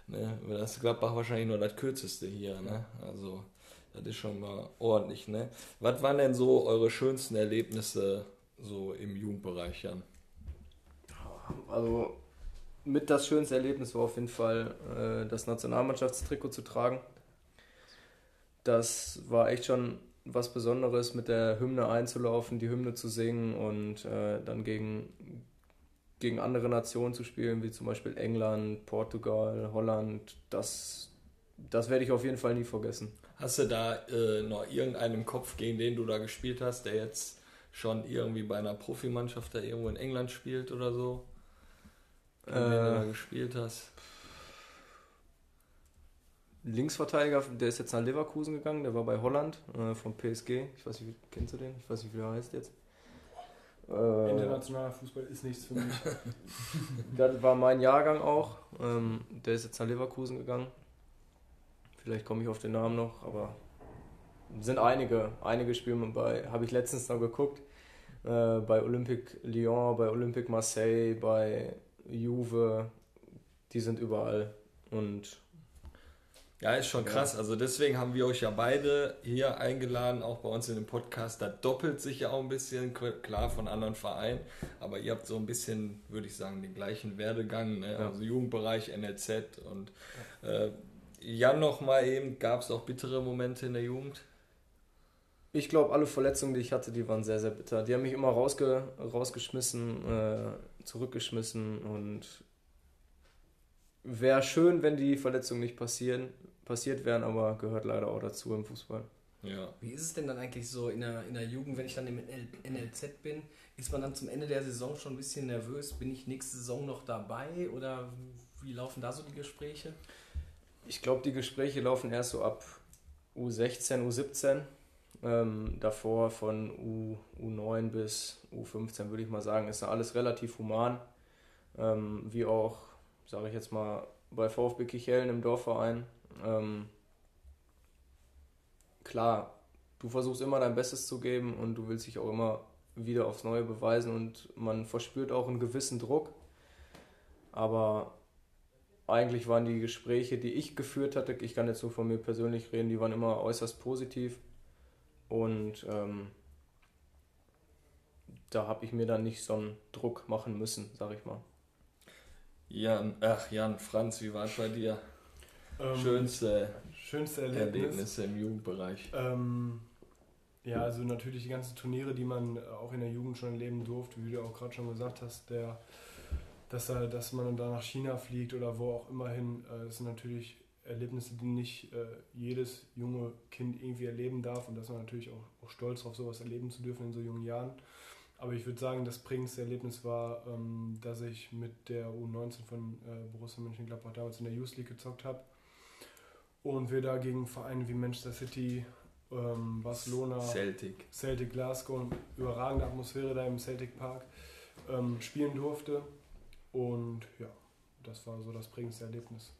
ne, das ist Gladbach wahrscheinlich nur das kürzeste hier. Ne? Also das ist schon mal ordentlich. Ne? Was waren denn so eure schönsten Erlebnisse so im Jugendbereich, Jan? Also mit das schönste Erlebnis war auf jeden Fall äh, das Nationalmannschaftstrikot zu tragen. Das war echt schon was Besonderes, mit der Hymne einzulaufen, die Hymne zu singen und äh, dann gegen, gegen andere Nationen zu spielen, wie zum Beispiel England, Portugal, Holland. Das, das werde ich auf jeden Fall nie vergessen. Hast du da äh, noch irgendeinen Kopf, gegen den du da gespielt hast, der jetzt schon irgendwie bei einer Profimannschaft da irgendwo in England spielt oder so? Gegen den du da Äh, gespielt hast? Linksverteidiger, der ist jetzt nach Leverkusen gegangen, der war bei Holland äh, vom PSG. Ich weiß nicht, kennst du den? Ich weiß nicht, wie der heißt jetzt. Äh, Internationaler Fußball ist nichts für mich. Das war mein Jahrgang auch. Ähm, der ist jetzt nach Leverkusen gegangen. Vielleicht komme ich auf den Namen noch, aber sind einige, einige spielen bei, habe ich letztens noch geguckt, äh, bei Olympique Lyon, bei Olympique Marseille, bei Juve, die sind überall und Ja, ist schon Ja. krass. Also deswegen haben wir euch ja beide hier eingeladen, auch bei uns in dem Podcast. Da doppelt sich ja auch ein bisschen, klar von anderen Vereinen, aber ihr habt so ein bisschen, würde ich sagen, den gleichen Werdegang. Ne? Ja. Also Jugendbereich, NLZ und äh, Jan noch mal eben, gab es auch bittere Momente in der Jugend? Ich glaube, alle Verletzungen, die ich hatte, die waren sehr, sehr bitter. Die haben mich immer rausge rausgeschmissen, äh, zurückgeschmissen und wäre schön, wenn die Verletzungen nicht passieren, passiert wären, aber gehört leider auch dazu im Fußball. Ja. Wie ist es denn dann eigentlich so in der, in der Jugend, wenn ich dann im NL NLZ bin? Ist man dann zum Ende der Saison schon ein bisschen nervös? Bin ich nächste Saison noch dabei oder wie laufen da so die Gespräche? Ich glaube, die Gespräche laufen erst so ab U16, U17. Ähm, davor von U, U9 bis U15 würde ich mal sagen, ist da alles relativ human. Ähm, wie auch, sage ich jetzt mal, bei VfB Kichellen im Dorfverein. Ähm, klar, du versuchst immer dein Bestes zu geben und du willst dich auch immer wieder aufs Neue beweisen und man verspürt auch einen gewissen Druck. Aber eigentlich waren die Gespräche, die ich geführt hatte, ich kann jetzt nur von mir persönlich reden, die waren immer äußerst positiv. Und ähm, da habe ich mir dann nicht so einen Druck machen müssen, sag ich mal. Jan, ach Jan, Franz, wie war es bei dir? Ähm, Schönste Schönste Erlebnis. Erlebnisse im Jugendbereich. Ähm, ja, also natürlich die ganzen Turniere, die man auch in der Jugend schon erleben durfte, wie du auch gerade schon gesagt hast, der, dass, er, dass man dann nach China fliegt oder wo auch immer hin, äh, sind natürlich Erlebnisse, die nicht äh, jedes junge Kind irgendwie erleben darf und dass man natürlich auch, auch stolz darauf, sowas erleben zu dürfen in so jungen Jahren. Aber ich würde sagen, das prägendste Erlebnis war, ähm, dass ich mit der U19 von äh, Borussia Mönchengladbach damals in der Youth League gezockt habe und wir da gegen Vereine wie Manchester City, ähm, Barcelona, Celtic. Celtic Glasgow, überragende Atmosphäre da im Celtic Park ähm, spielen durfte. Und ja, das war so das prägendste Erlebnis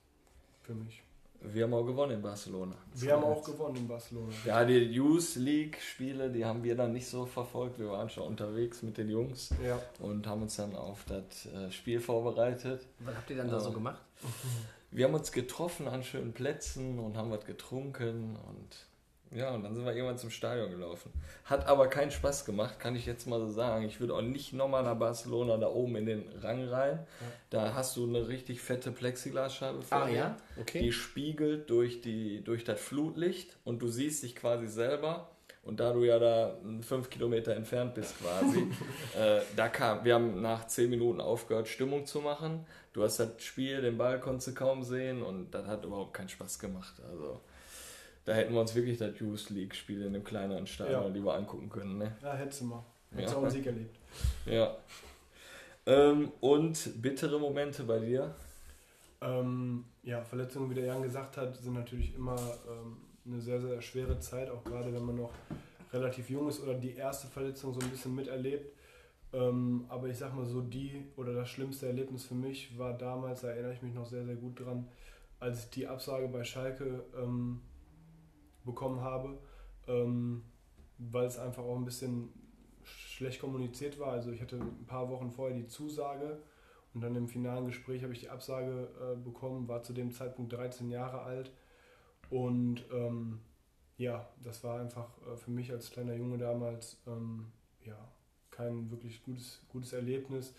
für mich. Wir haben auch gewonnen in Barcelona. Wir haben auch gewonnen in Barcelona. Ja, die Youth League Spiele, die haben wir dann nicht so verfolgt. Wir waren schon unterwegs mit den Jungs Ja. und haben uns dann auf das äh, Spiel vorbereitet. Was habt ihr dann da so Ähm, gemacht? Wir haben uns getroffen an schönen Plätzen und haben was getrunken und ja, und dann sind wir irgendwann zum Stadion gelaufen. Hat aber keinen Spaß gemacht, kann ich jetzt mal so sagen. Ich würde auch nicht nochmal nach Barcelona da oben in den Rang rein. Da hast du eine richtig fette Plexiglasscheibe vor Ah dir. ja? Okay. Die spiegelt durch, die, durch das Flutlicht und du siehst dich quasi selber. Und da du ja da fünf Kilometer entfernt bist quasi, äh, da kam, wir haben nach zehn Minuten aufgehört, Stimmung zu machen. Du hast das Spiel, den Ball konntest du kaum sehen und das hat überhaupt keinen Spaß gemacht. Also da hätten wir uns wirklich das Youth League Spiel in einem kleineren Stadion Ja. lieber angucken können. Ne? Ja, hättest du mal. Hättest Ja. auch einen Sieg erlebt. Ja. Ähm, und bittere Momente bei dir? Ähm, ja, Verletzungen, wie der Jan gesagt hat, sind natürlich immer ähm, eine sehr, sehr schwere Zeit, auch gerade wenn man noch relativ jung ist oder die erste Verletzung so ein bisschen miterlebt. Ähm, aber ich sag mal so, die oder das schlimmste Erlebnis für mich war damals, da erinnere ich mich noch sehr, sehr gut dran, als ich die Absage bei Schalke ähm, bekommen habe, ähm, weil es einfach auch ein bisschen schlecht kommuniziert war. Also ich hatte ein paar Wochen vorher die Zusage und dann im finalen Gespräch habe ich die Absage äh, bekommen, war zu dem Zeitpunkt 13 Jahre alt und ähm, ja, das war einfach äh, für mich als kleiner Junge damals ähm, ja, kein wirklich gutes, gutes Erlebnis.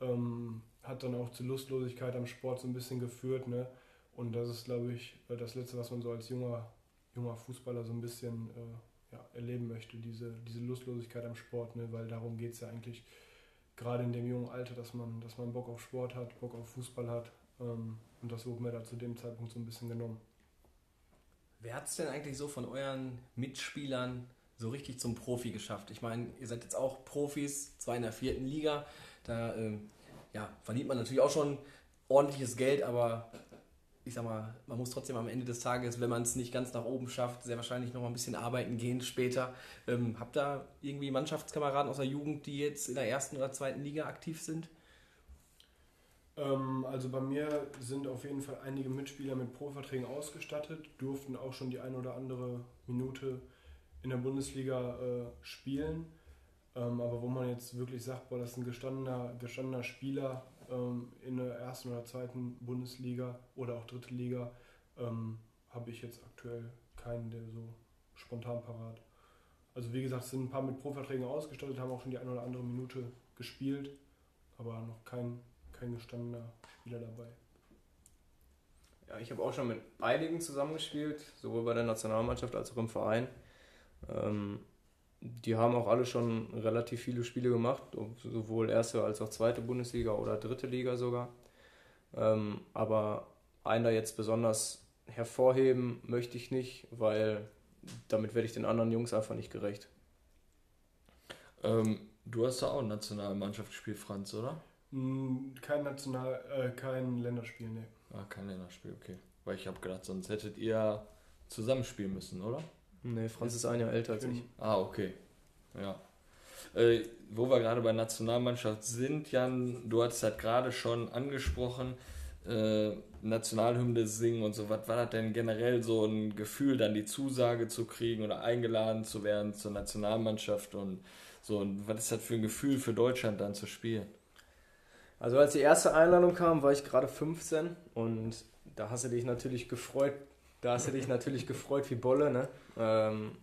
Ähm, hat dann auch zur Lustlosigkeit am Sport so ein bisschen geführt. Ne? Und das ist, glaube ich, das Letzte, was man so als junger, junger Fußballer so ein bisschen äh, ja, erleben möchte, diese, diese Lustlosigkeit am Sport, ne? weil darum geht es ja eigentlich gerade in dem jungen Alter, dass man, dass man Bock auf Sport hat, Bock auf Fußball hat. Ähm, und das wurde mir da zu dem Zeitpunkt so ein bisschen genommen. Wer hat es denn eigentlich so von euren Mitspielern so richtig zum Profi geschafft? Ich meine, ihr seid jetzt auch Profis, zwar in der vierten Liga. Da ähm, ja, verdient man natürlich auch schon ordentliches Geld, aber ich sag mal, man muss trotzdem am Ende des Tages, wenn man es nicht ganz nach oben schafft, sehr wahrscheinlich noch mal ein bisschen arbeiten gehen später. Ähm, habt ihr irgendwie Mannschaftskameraden aus der Jugend, die jetzt in der ersten oder zweiten Liga aktiv sind? Ähm, also bei mir sind auf jeden Fall einige Mitspieler mit Pro-Verträgen ausgestattet, durften auch schon die ein oder andere Minute in der Bundesliga äh, spielen. Ähm, aber wo man jetzt wirklich sagt, boah, das ist ein gestandener, gestandener Spieler ähm, in der ersten oder zweiten Bundesliga oder auch dritte Liga, ähm, habe ich jetzt aktuell keinen, der so spontan parat. Also wie gesagt, es sind ein paar mit Pro-Verträgen ausgestattet, haben auch schon die eine oder andere Minute gespielt, aber noch kein kein gestandener Spieler dabei. Ja, ich habe auch schon mit einigen zusammengespielt, sowohl bei der Nationalmannschaft als auch im Verein. Ähm, die haben auch alle schon relativ viele Spiele gemacht, sowohl erste als auch zweite Bundesliga oder dritte Liga sogar. Ähm, aber einen da jetzt besonders hervorheben möchte ich nicht, weil damit werde ich den anderen Jungs einfach nicht gerecht. Ähm, du hast da auch Nationalmannschaft gespielt, Franz, oder? Hm, kein National, äh, kein Länderspiel, ne. Ah, kein Länderspiel, okay. Weil ich habe gedacht, sonst hättet ihr zusammenspielen müssen, oder? Ne, Franz ist ein Jahr älter als ich. Ah, okay. Ja. Äh, wo wir gerade bei Nationalmannschaft sind, Jan, du hast halt gerade schon angesprochen, äh, Nationalhymne singen und so. Was war das denn generell so ein Gefühl, dann die Zusage zu kriegen oder eingeladen zu werden zur Nationalmannschaft und so? Und was ist das für ein Gefühl für Deutschland dann zu spielen? Also als die erste Einladung kam, war ich gerade 15 und da hast du dich natürlich gefreut, da hast du dich natürlich gefreut wie Bolle, ne? Ähm,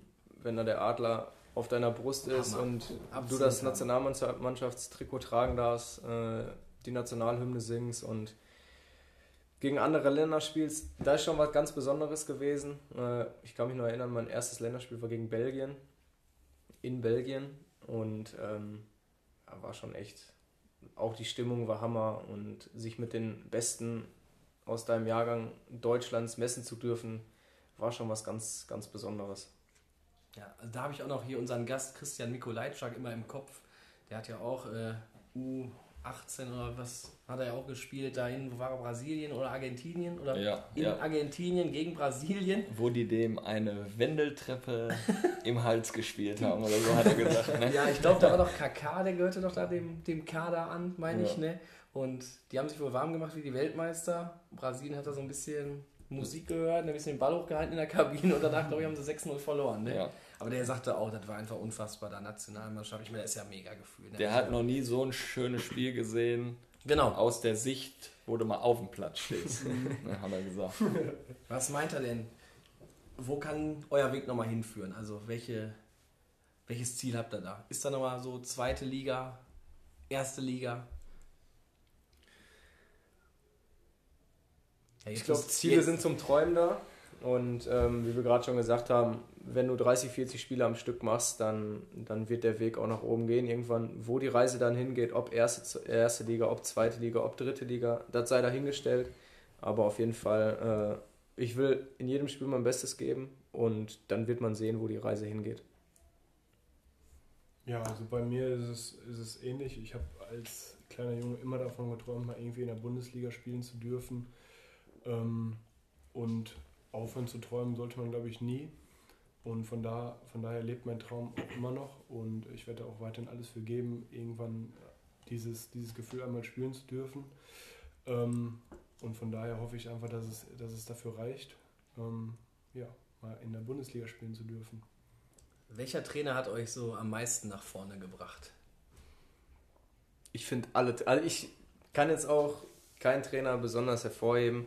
wenn da der Adler auf deiner Brust ist Hammer. und Absolut du das Nationalmannschaftstrikot tragen darfst, äh, die Nationalhymne singst und gegen andere Länder spielst, da ist schon was ganz Besonderes gewesen. Äh, ich kann mich noch erinnern, mein erstes Länderspiel war gegen Belgien, in Belgien und ähm, war schon echt auch die Stimmung war Hammer und sich mit den Besten aus deinem Jahrgang Deutschlands messen zu dürfen, war schon was ganz, ganz Besonderes. Ja, also da habe ich auch noch hier unseren Gast Christian Mikolajczak immer im Kopf. Der hat ja auch äh, U 18 oder was hat er ja auch gespielt dahin, wo war er, Brasilien oder Argentinien oder ja, in ja. Argentinien gegen Brasilien. Wo die dem eine Wendeltreppe im Hals gespielt haben oder so hat er gesagt. Ne? Ja, ich glaube, da war doch KK, der gehörte doch da dem, dem Kader an, meine ja. ich, ne? Und die haben sich wohl warm gemacht wie die Weltmeister. Brasilien hat da so ein bisschen Musik gehört, ein bisschen den Ball hochgehalten in der Kabine und danach, glaube ich, haben sie 6-0 verloren. Ne? Ja. Aber der sagte auch, das war einfach unfassbar, da Nationalmannschaft. Ich meine, das ist ja mega Gefühl. Ne? Der hat noch nie so ein schönes Spiel gesehen. Genau. Aus der Sicht, wo du mal auf dem Platz stehst. ne, hat er gesagt. Was meint er denn? Wo kann euer Weg nochmal hinführen? Also welche, welches Ziel habt ihr da? Ist da nochmal so zweite Liga, erste Liga? Ja, ich glaube, Ziele sind zum Träumen da. Und ähm, wie wir gerade schon gesagt haben, wenn du 30, 40 Spiele am Stück machst, dann, dann wird der Weg auch nach oben gehen. Irgendwann, wo die Reise dann hingeht, ob erste, erste Liga, ob zweite Liga, ob dritte Liga, das sei dahingestellt. Aber auf jeden Fall, äh, ich will in jedem Spiel mein Bestes geben und dann wird man sehen, wo die Reise hingeht. Ja, also bei mir ist es, ist es ähnlich. Ich habe als kleiner Junge immer davon geträumt, mal irgendwie in der Bundesliga spielen zu dürfen. Ähm, und aufhören zu träumen sollte man, glaube ich, nie. Und von, da, von daher lebt mein Traum auch immer noch und ich werde auch weiterhin alles für geben, irgendwann dieses, dieses Gefühl einmal spüren zu dürfen. Ähm, und von daher hoffe ich einfach, dass es, dass es dafür reicht, ähm, ja, mal in der Bundesliga spielen zu dürfen. Welcher Trainer hat euch so am meisten nach vorne gebracht? Ich finde alle, also ich kann jetzt auch keinen Trainer besonders hervorheben.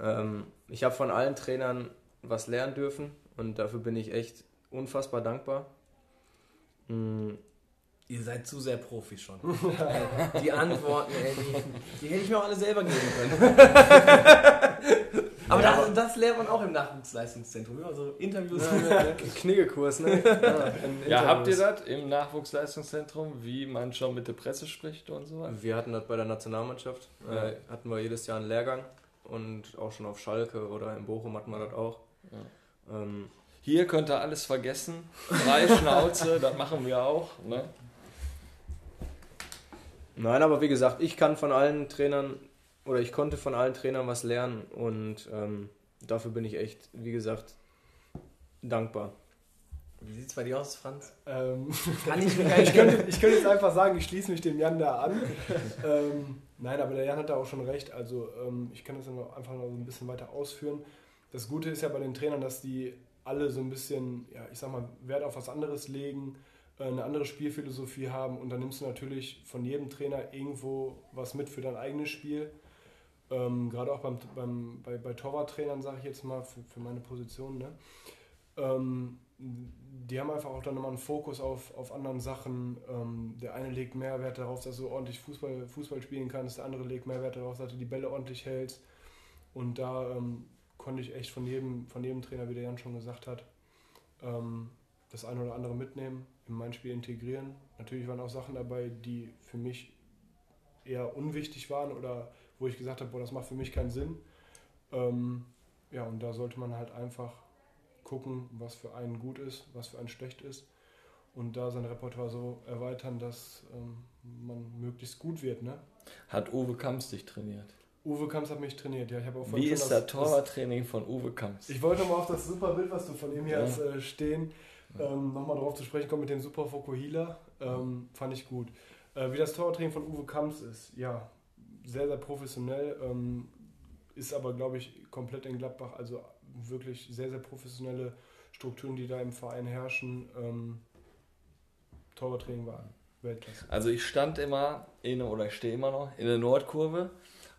Ähm, ich habe von allen Trainern was lernen dürfen und dafür bin ich echt unfassbar dankbar. Mhm. Ihr seid zu sehr Profi schon. die Antworten, ey, die, die, hätte ich mir auch alle selber geben können. aber, ja, das, das, lernt man auch im Nachwuchsleistungszentrum. Immer so Interviews. Ja, Kniggekurs, ne? Ja, ja habt ihr das im Nachwuchsleistungszentrum, wie man schon mit der Presse spricht und so weiter? Wir hatten das bei der Nationalmannschaft. Äh, hatten wir jedes Jahr einen Lehrgang und auch schon auf Schalke oder in Bochum hatten wir das auch. Ähm, hier könnt ihr alles vergessen. Drei Schnauze, das machen wir auch. Ne? Nein, aber wie gesagt, ich kann von allen Trainern oder ich konnte von allen Trainern was lernen und ähm, dafür bin ich echt, wie gesagt, dankbar. Wie sieht es bei dir aus, Franz? Ähm, Kann ich, ich, könnte, ich könnte jetzt einfach sagen, ich schließe mich dem Jan da an. ähm, nein, aber der Jan hat da auch schon recht. Also ähm, ich kann das dann einfach noch so ein bisschen weiter ausführen. Das Gute ist ja bei den Trainern, dass die alle so ein bisschen, ja, ich sag mal, Wert auf was anderes legen, äh, eine andere Spielphilosophie haben und dann nimmst du natürlich von jedem Trainer irgendwo was mit für dein eigenes Spiel. Ähm, Gerade auch beim, beim, bei, bei Torwarttrainern, sage ich jetzt mal, für, für meine Position. Ne? Ähm, die haben einfach auch dann nochmal einen Fokus auf, auf anderen Sachen. Ähm, der eine legt mehr Wert darauf, dass du ordentlich Fußball, Fußball spielen kannst, der andere legt mehr Wert darauf, dass du die Bälle ordentlich hältst. Und da ähm, konnte ich echt von jedem, von jedem Trainer, wie der Jan schon gesagt hat, ähm, das eine oder andere mitnehmen, in mein Spiel integrieren. Natürlich waren auch Sachen dabei, die für mich eher unwichtig waren oder wo ich gesagt habe, boah, das macht für mich keinen Sinn. Ähm, ja, und da sollte man halt einfach gucken, was für einen gut ist, was für einen schlecht ist und da sein Repertoire so erweitern, dass ähm, man möglichst gut wird. Ne? Hat Uwe Kamps dich trainiert? Uwe Kamps hat mich trainiert, ja. Ich auch Wie ist das, Torwarttraining von Uwe Kamps? Ich wollte mal auf das super Bild, was du von ihm hier ja. hast, äh, stehen, ähm, nochmal drauf zu sprechen kommen mit dem Super Fokuhila. Ähm, fand ich gut. Äh, wie das Torwarttraining von Uwe Kamps ist, ja, sehr, sehr professionell. Ähm, ist aber, glaube ich, komplett in Gladbach, also wirklich sehr, sehr professionelle Strukturen, die da im Verein herrschen. Ähm, Torwarttraining war Weltklasse. Also ich stand immer in, oder ich stehe immer noch in der Nordkurve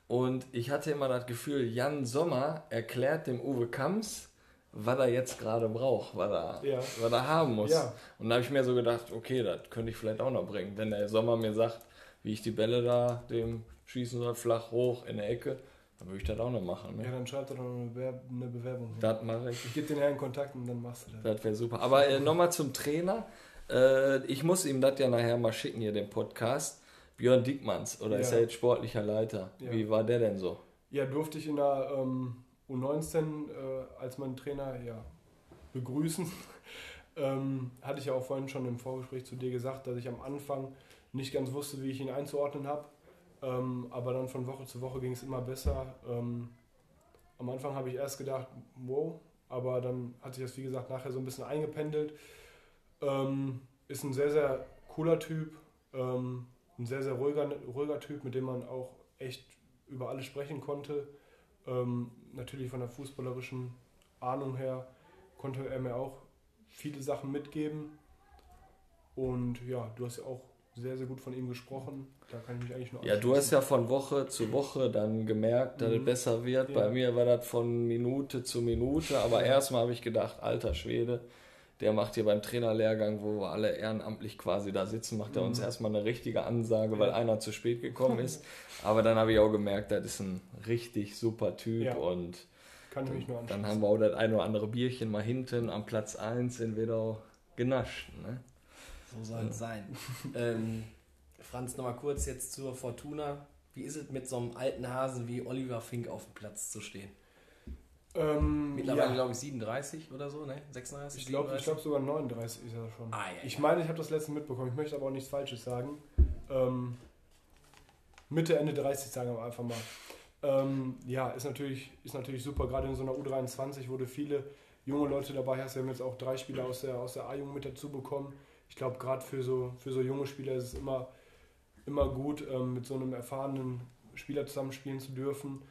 und ich hatte immer das Gefühl, Jan Sommer erklärt dem Uwe Kamps, was er jetzt gerade braucht, was er, ja. was er haben muss. Ja. Und da habe ich mir so gedacht, okay, das könnte ich vielleicht auch noch bringen. Wenn der Sommer mir sagt, wie ich die Bälle da dem schießen soll, flach hoch in der Ecke, dann würde ich das auch noch machen. Ne? Ja, dann schreibt er doch eine, Bewerb eine Bewerbung. Das mache ich. Ich gebe den Herrn Kontakt und dann machst du das. Das wäre super. Aber äh, nochmal zum Trainer. Äh, ich muss ihm das ja nachher mal schicken, hier den Podcast. Björn Dickmanns, oder ja. ist er jetzt sportlicher Leiter? Ja. Wie war der denn so? Ja, durfte ich in der ähm, U19 äh, als mein Trainer ja, begrüßen. ähm, hatte ich ja auch vorhin schon im Vorgespräch zu dir gesagt, dass ich am Anfang nicht ganz wusste, wie ich ihn einzuordnen habe. Ähm, aber dann von Woche zu Woche ging es immer besser. Ähm, am Anfang habe ich erst gedacht, wow, aber dann hat sich das, wie gesagt, nachher so ein bisschen eingependelt. Ähm, ist ein sehr, sehr cooler Typ. Ähm, ein sehr, sehr ruhiger, ruhiger Typ, mit dem man auch echt über alles sprechen konnte. Ähm, natürlich von der fußballerischen Ahnung her konnte er mir auch viele Sachen mitgeben. Und ja, du hast ja auch sehr, sehr gut von ihm gesprochen. Da kann ich mich eigentlich nur Ja, du hast ja von Woche zu Woche dann gemerkt, dass mhm. es besser wird. Ja. Bei mir war das von Minute zu Minute, aber erstmal habe ich gedacht, alter Schwede, der macht hier beim Trainerlehrgang, wo wir alle ehrenamtlich quasi da sitzen, macht er uns mhm. erstmal eine richtige Ansage, weil einer zu spät gekommen ist. Aber dann habe ich auch gemerkt, das ist ein richtig super Typ ja. und Kann dann, nur dann haben wir auch das ein oder andere Bierchen mal hinten am Platz 1 in Wedau genascht. Ne? So soll es sein. ähm, Franz, nochmal kurz jetzt zur Fortuna. Wie ist es mit so einem alten Hasen wie Oliver Fink auf dem Platz zu stehen? Ähm, Mittlerweile, ja. glaube ich, 37 oder so, ne? 36? Ich glaube glaub sogar 39 ist er schon. Ah, ja, ich meine, ich habe das letzte mitbekommen. Ich möchte aber auch nichts Falsches sagen. Ähm, Mitte, Ende 30 sagen wir einfach mal. Ähm, ja, ist natürlich, ist natürlich super, gerade in so einer U23, wo du viele junge Leute dabei hast. Wir haben jetzt auch drei Spieler aus der, aus der A-Jugend mit dazu bekommen. Ich glaube, gerade für so, für so junge Spieler ist es immer, immer gut, ähm, mit so einem erfahrenen Spieler zusammenspielen zu dürfen.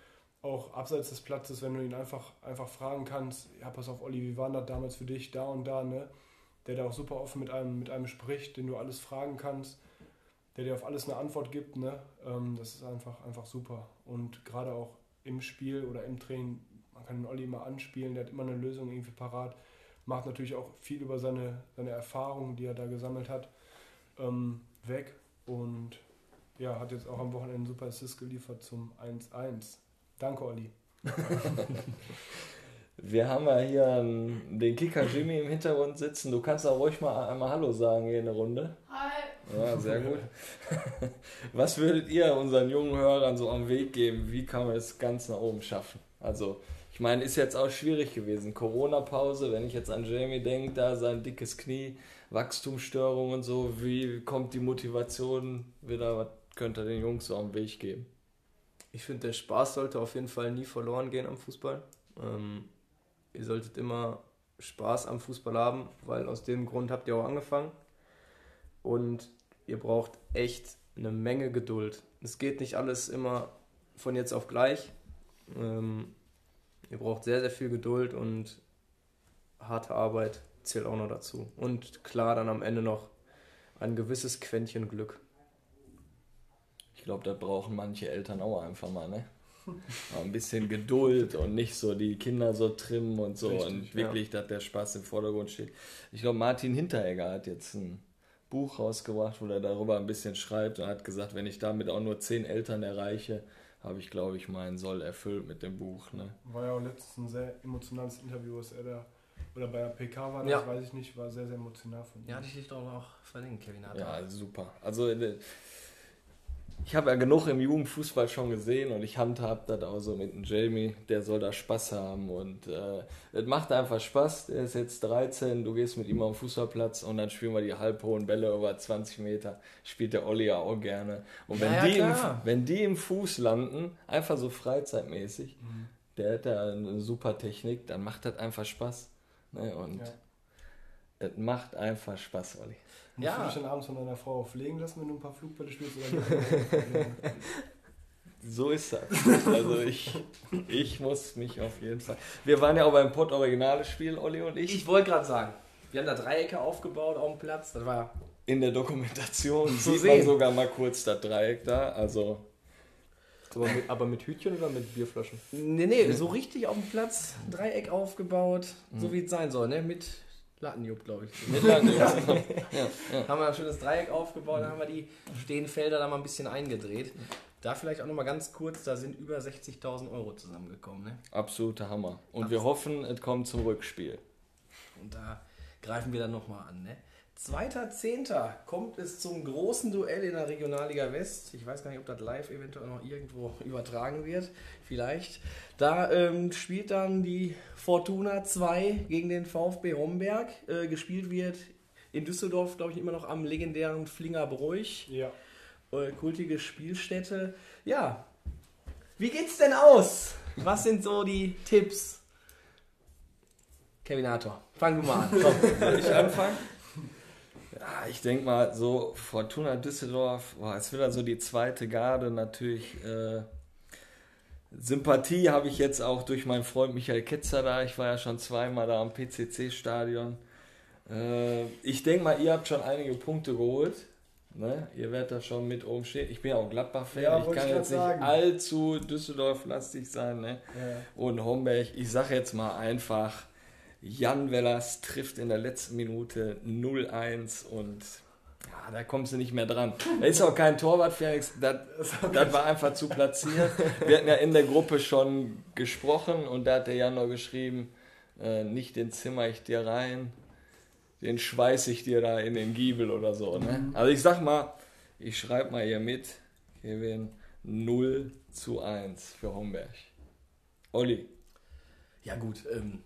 Auch abseits des Platzes, wenn du ihn einfach, einfach fragen kannst, ja, pass auf, Olli, wie war das damals für dich, da und da, ne? Der da auch super offen mit einem, mit einem spricht, den du alles fragen kannst, der dir auf alles eine Antwort gibt, ne? Ähm, das ist einfach, einfach super. Und gerade auch im Spiel oder im Training, man kann den Olli immer anspielen, der hat immer eine Lösung irgendwie parat, macht natürlich auch viel über seine, seine Erfahrungen, die er da gesammelt hat, ähm, weg und ja, hat jetzt auch am Wochenende einen super Assist geliefert zum 1-1. Danke, Olli. Wir haben ja hier den Kicker Jimmy im Hintergrund sitzen. Du kannst auch ruhig mal einmal Hallo sagen hier in der Runde. Hi. Ja, sehr gut. Was würdet ihr unseren jungen Hörern so am Weg geben? Wie kann man es ganz nach oben schaffen? Also, ich meine, ist jetzt auch schwierig gewesen. Corona-Pause, wenn ich jetzt an Jamie denke, da sein dickes Knie, Wachstumsstörungen und so. Wie kommt die Motivation wieder? Was könnt ihr den Jungs so am Weg geben? Ich finde, der Spaß sollte auf jeden Fall nie verloren gehen am Fußball. Ähm, ihr solltet immer Spaß am Fußball haben, weil aus dem Grund habt ihr auch angefangen. Und ihr braucht echt eine Menge Geduld. Es geht nicht alles immer von jetzt auf gleich. Ähm, ihr braucht sehr, sehr viel Geduld und harte Arbeit zählt auch noch dazu. Und klar, dann am Ende noch ein gewisses Quäntchen Glück. Ich glaube, da brauchen manche Eltern auch einfach mal, ne? Mal ein bisschen Geduld und nicht so die Kinder so trimmen und so Richtig, und wirklich, dass der Spaß im Vordergrund steht. Ich glaube, Martin Hinteregger hat jetzt ein Buch rausgebracht, wo er darüber ein bisschen schreibt und hat gesagt, wenn ich damit auch nur zehn Eltern erreiche, habe ich, glaube ich, meinen Soll erfüllt mit dem Buch. Ne? War ja auch letztens ein sehr emotionales Interview, was er da, oder bei der PK war, das Ja. weiß ich nicht, war sehr, sehr emotional von ihm. Ja, hatte ich dich doch noch verlinkt, Kevin. Ja, super. Also äh, ich habe ja genug im Jugendfußball schon gesehen und ich handhab das auch so mit dem Jamie, der soll da Spaß haben und äh, es macht einfach Spaß. Der ist jetzt 13, du gehst mit ihm auf den Fußballplatz und dann spielen wir die halbhohen Bälle über 20 Meter. Spielt der Olli ja auch gerne. Und wenn, Ja, ja, die, im, wenn die im Fuß landen, einfach so freizeitmäßig, Mhm. der hat da eine super Technik, dann macht das einfach Spaß. Ne? Und Ja. Es macht einfach Spaß, Olli. Musst Ja. du dich dann abends von deiner Frau pflegen lassen, wenn du ein paar Flugbälle spielst? Oder So ist das. Also ich, ich muss mich auf jeden Fall. Wir waren ja auch beim Pott Originale Spiel, Olli und ich. Ich wollte gerade sagen, wir haben da Dreiecke aufgebaut auf dem Platz. Das war In der Dokumentation Zu sieht sehen. man sogar mal kurz das Dreieck da. Also Aber mit, aber mit Hütchen oder mit Bierflaschen? Nee, nee, so richtig auf dem Platz, Dreieck aufgebaut, Mhm. so wie es sein soll, ne? Mit Lattenjupp, glaube ich. mit lang. ja. haben wir ein schönes Dreieck aufgebaut, dann haben wir die stehenden Felder da mal ein bisschen eingedreht. Da vielleicht auch nochmal ganz kurz, da sind über 60.000 Euro zusammengekommen, ne? Absoluter Hammer. Und wir hoffen, es kommt zum Rückspiel. Und da greifen wir dann nochmal an, ne? 2.10. kommt es zum großen Duell in der Regionalliga West. Ich weiß gar nicht, ob das live eventuell noch irgendwo übertragen wird. Vielleicht. Da ähm, spielt dann die Fortuna 2 gegen den VfB Homberg. Äh, gespielt wird in Düsseldorf, glaube ich, immer noch am legendären Flingerbräuch. ja. Äh, kultige Spielstätte. Ja. Wie geht's denn aus? Was sind so die Tipps? Kevinator, fang du mal an. Komm. Soll ich anfangen? Ja, ich denke mal, so Fortuna Düsseldorf, boah, ist wieder so die zweite Garde. Natürlich äh, Sympathie habe ich jetzt auch durch meinen Freund Michael Ketzer da. Ich war ja schon zweimal da am PCC-Stadion. Äh, ich denke mal, ihr habt schon einige Punkte geholt. Ne? Ihr werdet da schon mit oben stehen. Ich bin ja auch Gladbach-Fan. Ja, ich kann ich jetzt nicht sagen. allzu Düsseldorf-lastig sein. Ne? Ja. und Homberg. Ich sage jetzt mal einfach, Jan Wellers trifft in der letzten Minute 0-1 und ja, da kommst du nicht mehr dran. Da ist auch kein Torwart, Felix. Das, das war einfach zu platziert. Wir hatten ja in der Gruppe schon gesprochen und da hat der Jan noch geschrieben, äh, nicht den zimmer ich dir rein, den schweiß ich dir da in den Giebel oder so. Ne? Also ich sag mal, ich schreibe mal hier mit, Kevin, 0 zu 1 für Homberg. Olli. Ja gut, ähm,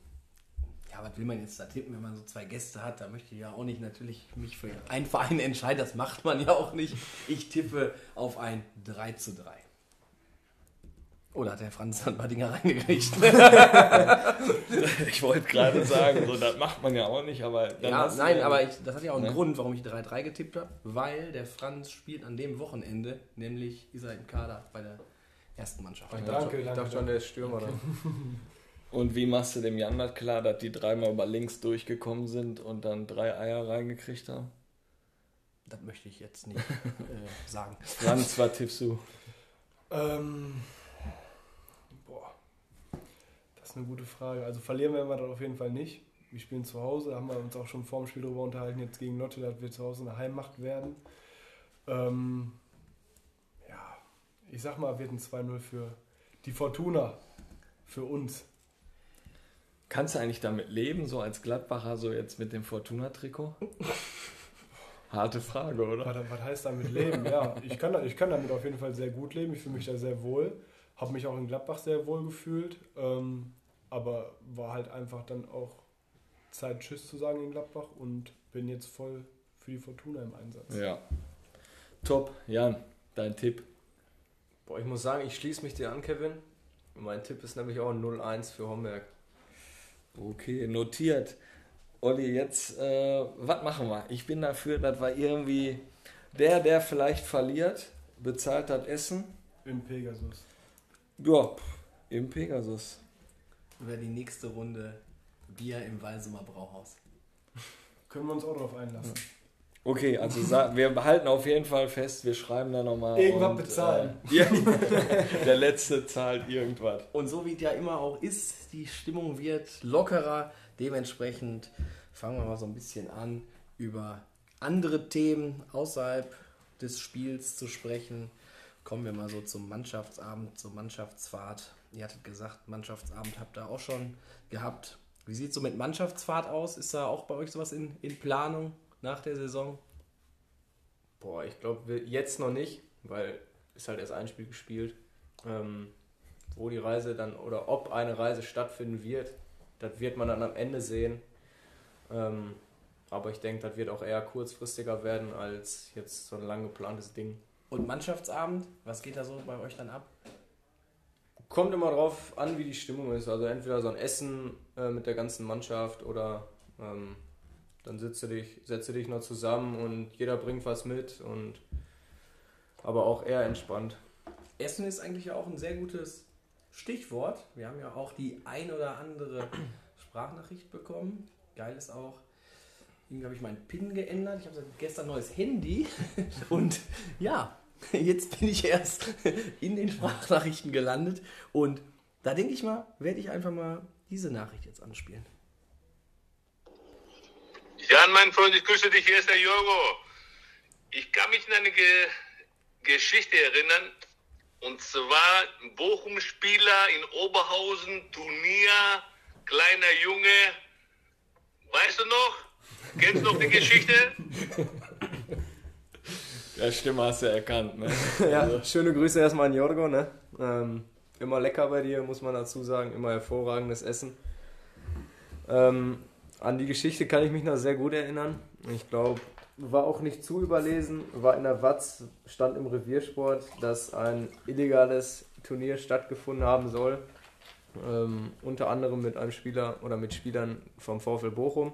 ja, was will man jetzt da tippen, wenn man so zwei Gäste hat? Da möchte ich ja auch nicht natürlich mich für einen Verein entscheiden, das macht man ja auch nicht. Ich tippe auf ein 3 zu 3. Oh, da hat der Franz dann ein paar Dinge reingekriegt. ich wollte gerade sagen, so, das macht man ja auch nicht, aber dann ja, nein, ja- aber ich, das hat ja auch einen Ne? Grund, warum ich 3-3 getippt habe, weil der Franz spielt an dem Wochenende, nämlich ist er im Kader bei der ersten Mannschaft. Ich Danke, dachte, ich danke, dachte schon, der ist Stürmer dann. Und wie machst du dem Jan das klar, dass die dreimal über links durchgekommen sind und dann drei Eier reingekriegt haben? Das möchte ich jetzt nicht äh, sagen. Franz, was tippst du? Ähm, boah, das ist eine gute Frage. Also verlieren werden wir das auf jeden Fall nicht. Wir spielen zu Hause, da haben wir uns auch schon vor dem Spiel darüber unterhalten, jetzt gegen Lotte, dass wir zu Hause eine Heimmacht werden. Ähm, ja, ich sag mal, wird ein 2-0 für die Fortuna, für uns. Kannst du eigentlich damit leben, so als Gladbacher, so jetzt mit dem Fortuna-Trikot? Harte Frage, oder? Was, was heißt damit leben? Ja, ich kann, ich kann damit auf jeden Fall sehr gut leben. Ich fühle mich da sehr wohl. Habe mich auch in Gladbach sehr wohl gefühlt. Ähm, aber war halt einfach dann auch Zeit, Tschüss zu sagen in Gladbach und bin jetzt voll für die Fortuna im Einsatz. Ja. Top. Jan, dein Tipp. Boah, ich muss sagen, ich schließe mich dir an, Kevin. Mein Tipp ist nämlich auch ein 0-1 für Homberg. Okay, notiert. Olli, jetzt, äh, was machen wir? Ich bin dafür, dass wir irgendwie der, der vielleicht verliert, bezahlt das Essen. Im Pegasus. Ja, im Pegasus. Wäre die nächste Runde Bier im Walsumer Brauhaus. Können wir uns auch darauf einlassen. Okay, also wir behalten auf jeden Fall fest, wir schreiben da nochmal. Irgendwas und, bezahlen. Äh, ja, der Letzte zahlt irgendwas. Und so wie es ja immer auch ist, die Stimmung wird lockerer. Dementsprechend fangen wir mal so ein bisschen an, über andere Themen außerhalb des Spiels zu sprechen. Kommen wir mal so zum Mannschaftsabend, zur Mannschaftsfahrt. Ihr hattet gesagt, Mannschaftsabend habt ihr auch schon gehabt. Wie sieht es so mit Mannschaftsfahrt aus? Ist da auch bei euch sowas in, in Planung nach der Saison? Boah, ich glaube jetzt noch nicht, weil ist halt erst ein Spiel gespielt. Ähm, wo die Reise dann oder ob eine Reise stattfinden wird, das wird man dann am Ende sehen. Ähm, aber ich denke, das wird auch eher kurzfristiger werden als jetzt so ein lang geplantes Ding. Und Mannschaftsabend, was geht da so bei euch dann ab? Kommt immer drauf an, wie die Stimmung ist. Also entweder so ein Essen äh, mit der ganzen Mannschaft oder ähm, dann sitzt du dich, setzt du dich noch zusammen und jeder bringt was mit und aber auch eher entspannt. Essen ist eigentlich auch ein sehr gutes Stichwort. Wir haben ja auch die ein oder andere Sprachnachricht bekommen. Geil ist auch, irgendwie habe ich meinen PIN geändert. Ich habe gestern ein neues Handy. Und ja, jetzt bin ich erst in den Sprachnachrichten gelandet. Und da denke ich mal, werde ich einfach mal diese Nachricht jetzt anspielen. Jan, mein Freund, ich grüße dich. Hier ist der Jorgo. Ich kann mich an eine Ge Geschichte erinnern. Und zwar ein Bochum-Spieler in Oberhausen, Turnier, kleiner Junge. Weißt du noch? Kennst du noch die Geschichte? Ja, Stimme hast du erkannt, ne? Ja, schöne Grüße erstmal an Jorgo, ne? Ähm, immer lecker bei dir, muss man dazu sagen. Immer hervorragendes Essen. Ähm, an die Geschichte kann ich mich noch sehr gut erinnern. Ich glaube, war auch nicht zu überlesen, war in der Watz, stand im Reviersport, dass ein illegales Turnier stattgefunden haben soll. Ähm, unter anderem mit einem Spieler oder mit Spielern vom VfL Bochum.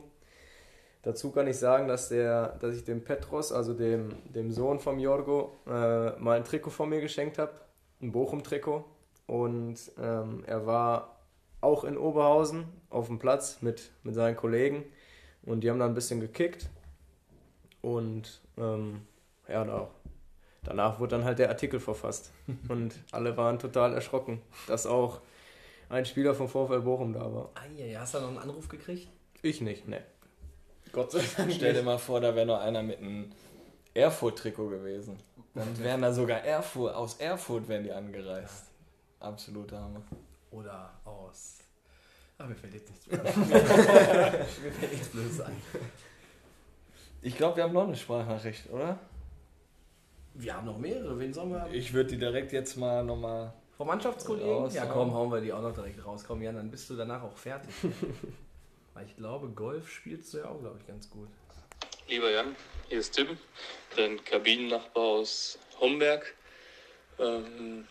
Dazu kann ich sagen, dass, der, dass ich dem Petros, also dem, dem Sohn vom Jorgo, äh, mal ein Trikot von mir geschenkt habe, ein Bochum-Trikot. Und ähm, er war auch in Oberhausen auf dem Platz mit, mit seinen Kollegen und die haben da ein bisschen gekickt. Und ähm, ja, da, danach wurde dann halt der Artikel verfasst. Und alle waren total erschrocken, dass auch ein Spieler vom VfL Bochum da war. Ah, ja, hast du da noch einen Anruf gekriegt? Ich nicht, ne. Gott sei Dank. Stell dir mal vor, da wäre noch einer mit einem Erfurt-Trikot gewesen. Dann wären da sogar Erfurt, aus Erfurt wären die angereist. Absoluter Hammer. Oder aus. Ah, mir fällt jetzt nichts mehr. mir fällt nichts Blödes ein. Ich glaube, wir haben noch eine Sprachnachricht, oder? Wir haben noch mehrere. Wen sollen wir? Ich würde die direkt jetzt mal nochmal. Vom Mannschaftskollegen? Raus, ja, ja. komm, hauen wir die auch noch direkt raus. Komm, Jan, dann bist du danach auch fertig. Weil ich glaube, Golf spielst du ja auch, glaube ich, ganz gut. Lieber Jan, hier ist Tim, dein Kabinennachbar aus Homberg. Ähm,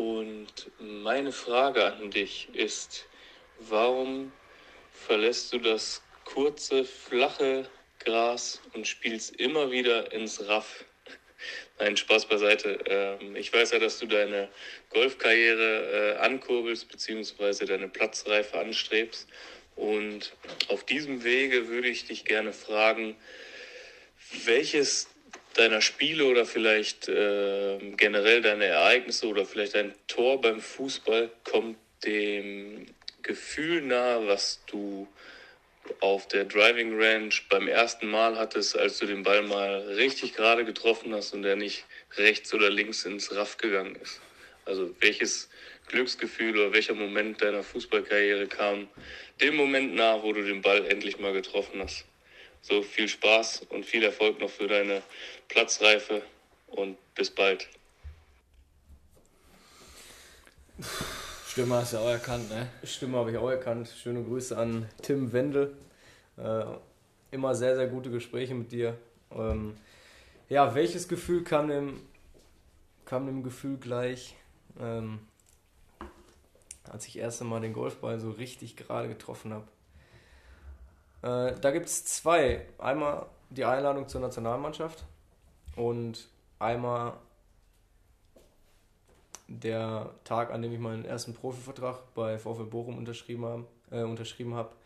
Und meine Frage an dich ist, warum verlässt du das kurze, flache Gras und spielst immer wieder ins Raff? Nein, Spaß beiseite. Ähm, ich weiß ja, dass du deine Golfkarriere äh, ankurbelst, beziehungsweise deine Platzreife anstrebst. Und auf diesem Wege würde ich dich gerne fragen, welches deiner Spiele oder vielleicht äh, generell deine Ereignisse oder vielleicht ein Tor beim Fußball kommt dem Gefühl nahe, was du auf der Driving Range beim ersten Mal hattest, als du den Ball mal richtig gerade getroffen hast und der nicht rechts oder links ins Raff gegangen ist. Also welches Glücksgefühl oder welcher Moment deiner Fußballkarriere kam dem Moment nah, wo du den Ball endlich mal getroffen hast. So viel Spaß und viel Erfolg noch für deine Platzreife und bis bald. Stimme hast du auch erkannt, ne? Stimme habe ich auch erkannt. Schöne Grüße an Tim Wendel. Äh, immer sehr, sehr gute Gespräche mit dir. Ähm, ja, welches Gefühl kam dem, kam dem Gefühl gleich, ähm, als ich erst einmal den Golfball so richtig gerade getroffen habe? Äh, da gibt es zwei. Einmal die Einladung zur Nationalmannschaft und einmal der Tag, an dem ich meinen ersten Profivertrag bei VfL Bochum unterschrieben habe. Äh, unterschrieben hab.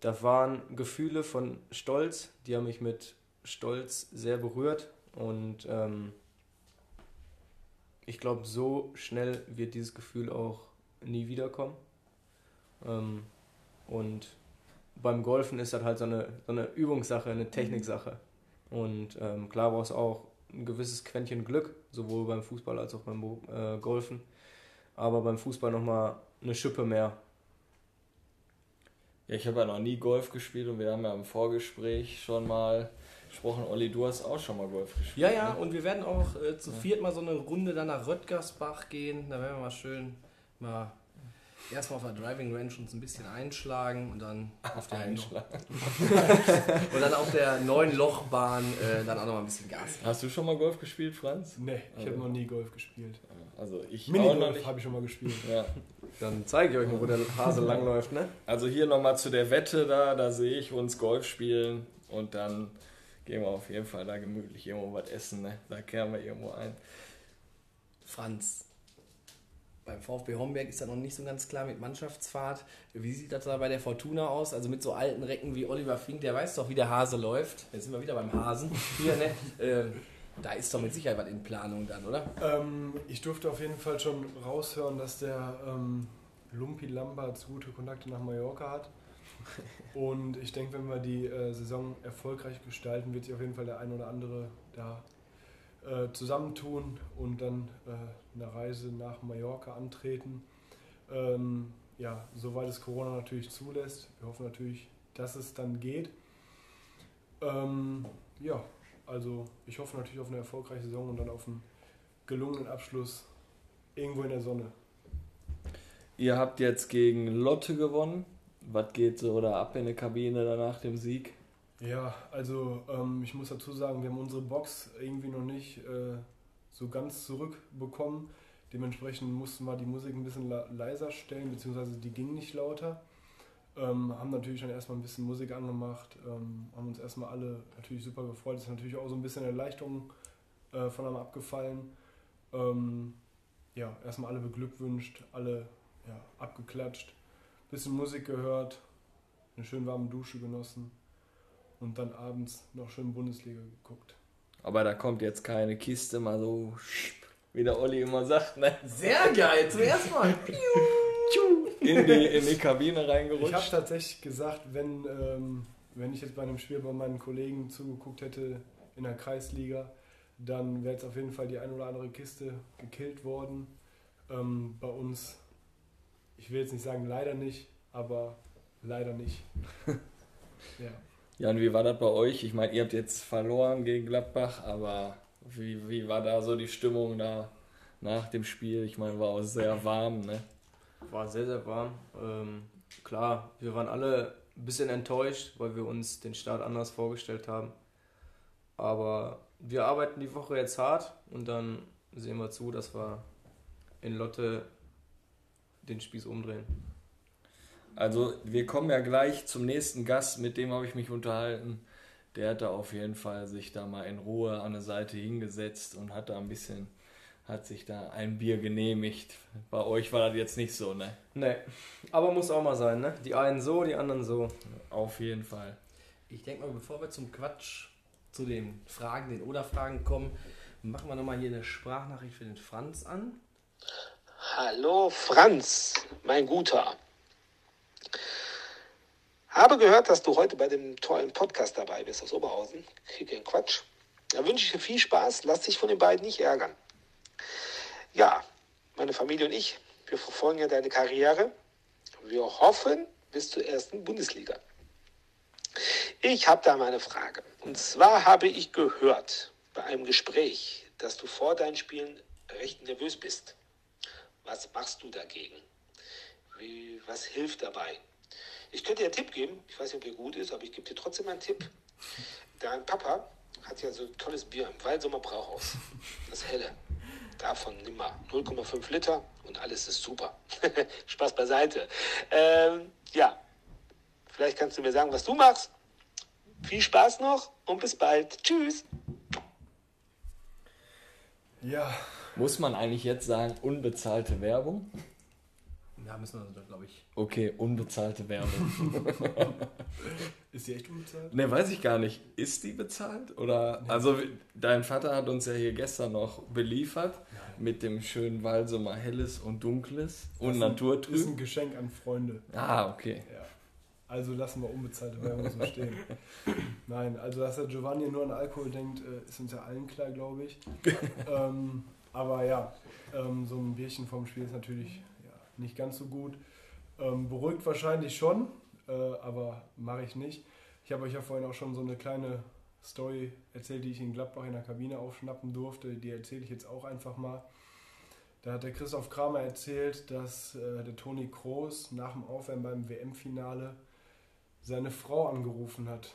Da waren Gefühle von Stolz, die haben mich mit Stolz sehr berührt und ähm, ich glaube, so schnell wird dieses Gefühl auch nie wiederkommen. Ähm, und beim Golfen ist das halt so eine, so eine Übungssache, eine Techniksache. Und ähm, klar brauchst du auch ein gewisses Quäntchen Glück, sowohl beim Fußball als auch beim äh, Golfen. Aber beim Fußball nochmal eine Schippe mehr. Ja, ich habe ja noch nie Golf gespielt und wir haben ja im Vorgespräch schon mal gesprochen. Olli, du hast auch schon mal Golf gespielt. Ja, ja, ne? und wir werden auch äh, zu viert mal so eine Runde dann nach Röttgersbach gehen. Da werden wir mal schön mal erstmal auf der Driving Range uns ein bisschen einschlagen und dann auf der einschlagen. und dann auf der neuen Lochbahn äh, dann auch noch mal ein bisschen Gas. Geben. Hast du schon mal Golf gespielt, Franz? Nee, ich also. habe noch nie Golf gespielt. Also ich Minigolf habe ich schon mal gespielt. Ja. Dann zeige ich euch mal, wo der Hase langläuft, ne? Also hier nochmal zu der Wette da, da sehe ich uns Golf spielen und dann gehen wir auf jeden Fall da gemütlich irgendwo was essen, ne? Da kehren wir irgendwo ein. Franz, beim VfB Homberg ist da noch nicht so ganz klar mit Mannschaftsfahrt. Wie sieht das da bei der Fortuna aus? Also mit so alten Recken wie Oliver Fink, der weiß doch, wie der Hase läuft. Jetzt sind wir wieder beim Hasen. Hier, ne? ähm, da ist doch mit Sicherheit was in Planung dann, oder? Ähm, ich durfte auf jeden Fall schon raushören, dass der ähm, Lumpi Lamberts gute Kontakte nach Mallorca hat. Und ich denke, wenn wir die äh, Saison erfolgreich gestalten, wird sich auf jeden Fall der ein oder andere da äh, zusammentun und dann äh, eine Reise nach Mallorca antreten. Ähm, ja, soweit es Corona natürlich zulässt. Wir hoffen natürlich, dass es dann geht. Ähm, ja, also ich hoffe natürlich auf eine erfolgreiche Saison und dann auf einen gelungenen Abschluss irgendwo in der Sonne. Ihr habt jetzt gegen Lotte gewonnen. Was geht so oder ab in der Kabine danach dem Sieg? Ja, also ähm, ich muss dazu sagen, wir haben unsere Box irgendwie noch nicht äh, so ganz zurückbekommen. Dementsprechend mussten wir die Musik ein bisschen leiser stellen, beziehungsweise die ging nicht lauter. Ähm, haben natürlich dann erstmal ein bisschen Musik angemacht, ähm, haben uns erstmal alle natürlich super gefreut. Es ist natürlich auch so ein bisschen Erleichterung äh, von einem abgefallen. Ähm, ja, erstmal alle beglückwünscht, alle ja, abgeklatscht, bisschen Musik gehört, eine schön warme Dusche genossen und dann abends noch schön Bundesliga geguckt. Aber da kommt jetzt keine Kiste mal so, wie der Olli immer sagt, ne? Sehr geil, zuerst mal. in, die, in die Kabine reingerutscht. Ich habe tatsächlich gesagt, wenn, ähm, wenn ich jetzt bei einem Spiel bei meinen Kollegen zugeguckt hätte in der Kreisliga, dann wäre jetzt auf jeden Fall die ein oder andere Kiste gekillt worden. Ähm, bei uns, ich will jetzt nicht sagen leider nicht, aber leider nicht. ja. Ja, und wie war das bei euch? Ich meine, ihr habt jetzt verloren gegen Gladbach, aber wie, wie war da so die Stimmung da nach dem Spiel? Ich meine, war auch sehr warm, ne? War sehr, sehr warm. Ähm, klar, wir waren alle ein bisschen enttäuscht, weil wir uns den Start anders vorgestellt haben. Aber wir arbeiten die Woche jetzt hart und dann sehen wir zu, dass wir in Lotte den Spieß umdrehen. Also wir kommen ja gleich zum nächsten Gast, mit dem habe ich mich unterhalten. Der hat da auf jeden Fall sich da mal in Ruhe an der Seite hingesetzt und hat da ein bisschen, hat sich da ein Bier genehmigt. Bei euch war das jetzt nicht so, ne? Nee, aber muss auch mal sein, ne? Die einen so, die anderen so. Auf jeden Fall. Ich denke mal, bevor wir zum Quatsch, zu den Fragen, den Oder-Fragen kommen, machen wir nochmal hier eine Sprachnachricht für den Franz an. Hallo Franz, mein Guter. Habe gehört, dass du heute bei dem tollen Podcast dabei bist aus Oberhausen. Krieg einen Quatsch. Da wünsche ich dir viel Spaß. Lass dich von den beiden nicht ärgern. Ja, meine Familie und ich, wir verfolgen ja deine Karriere. Wir hoffen bis zur ersten Bundesliga. Ich habe da mal eine Frage. Und zwar habe ich gehört bei einem Gespräch, dass du vor deinen Spielen recht nervös bist. Was machst du dagegen? Wie, was hilft dabei? Ich könnte dir einen Tipp geben. Ich weiß nicht, ob er gut ist, aber ich gebe dir trotzdem einen Tipp. Dein Papa hat ja so ein tolles Bier im Waldsummer Brauhaus. Das helle. Davon nimm mal 0,5 Liter und alles ist super. Spaß beiseite. Ähm, ja, vielleicht kannst du mir sagen, was du machst. Viel Spaß noch und bis bald. Tschüss. Ja, Muss man eigentlich jetzt sagen, unbezahlte Werbung? Ja, müssen wir, glaube ich. Okay, unbezahlte Werbung. ist die echt unbezahlt? ne, weiß ich gar nicht. Ist die bezahlt? Oder, also, dein Vater hat uns ja hier gestern noch beliefert mit dem schönen Walsumer Helles und Dunkles und Das ist ein Naturtrüb. Geschenk an Freunde. Ah, okay. Ja. Also lassen wir unbezahlte Werbung so stehen. Nein, also dass der Giovanni nur an Alkohol denkt, äh, ist uns ja allen klar, glaube ich. ähm, aber ja, ähm, so ein Bierchen vorm Spiel ist natürlich nicht ganz so gut. Ähm, beruhigt wahrscheinlich schon, äh, aber mache ich nicht. Ich habe euch ja vorhin auch schon so eine kleine Story erzählt, die ich in Gladbach in der Kabine aufschnappen durfte. Die erzähle ich jetzt auch einfach mal. Da hat der Christoph Kramer erzählt, dass äh, der Toni Kroos nach dem Aufwärmen beim WM-Finale seine Frau angerufen hat.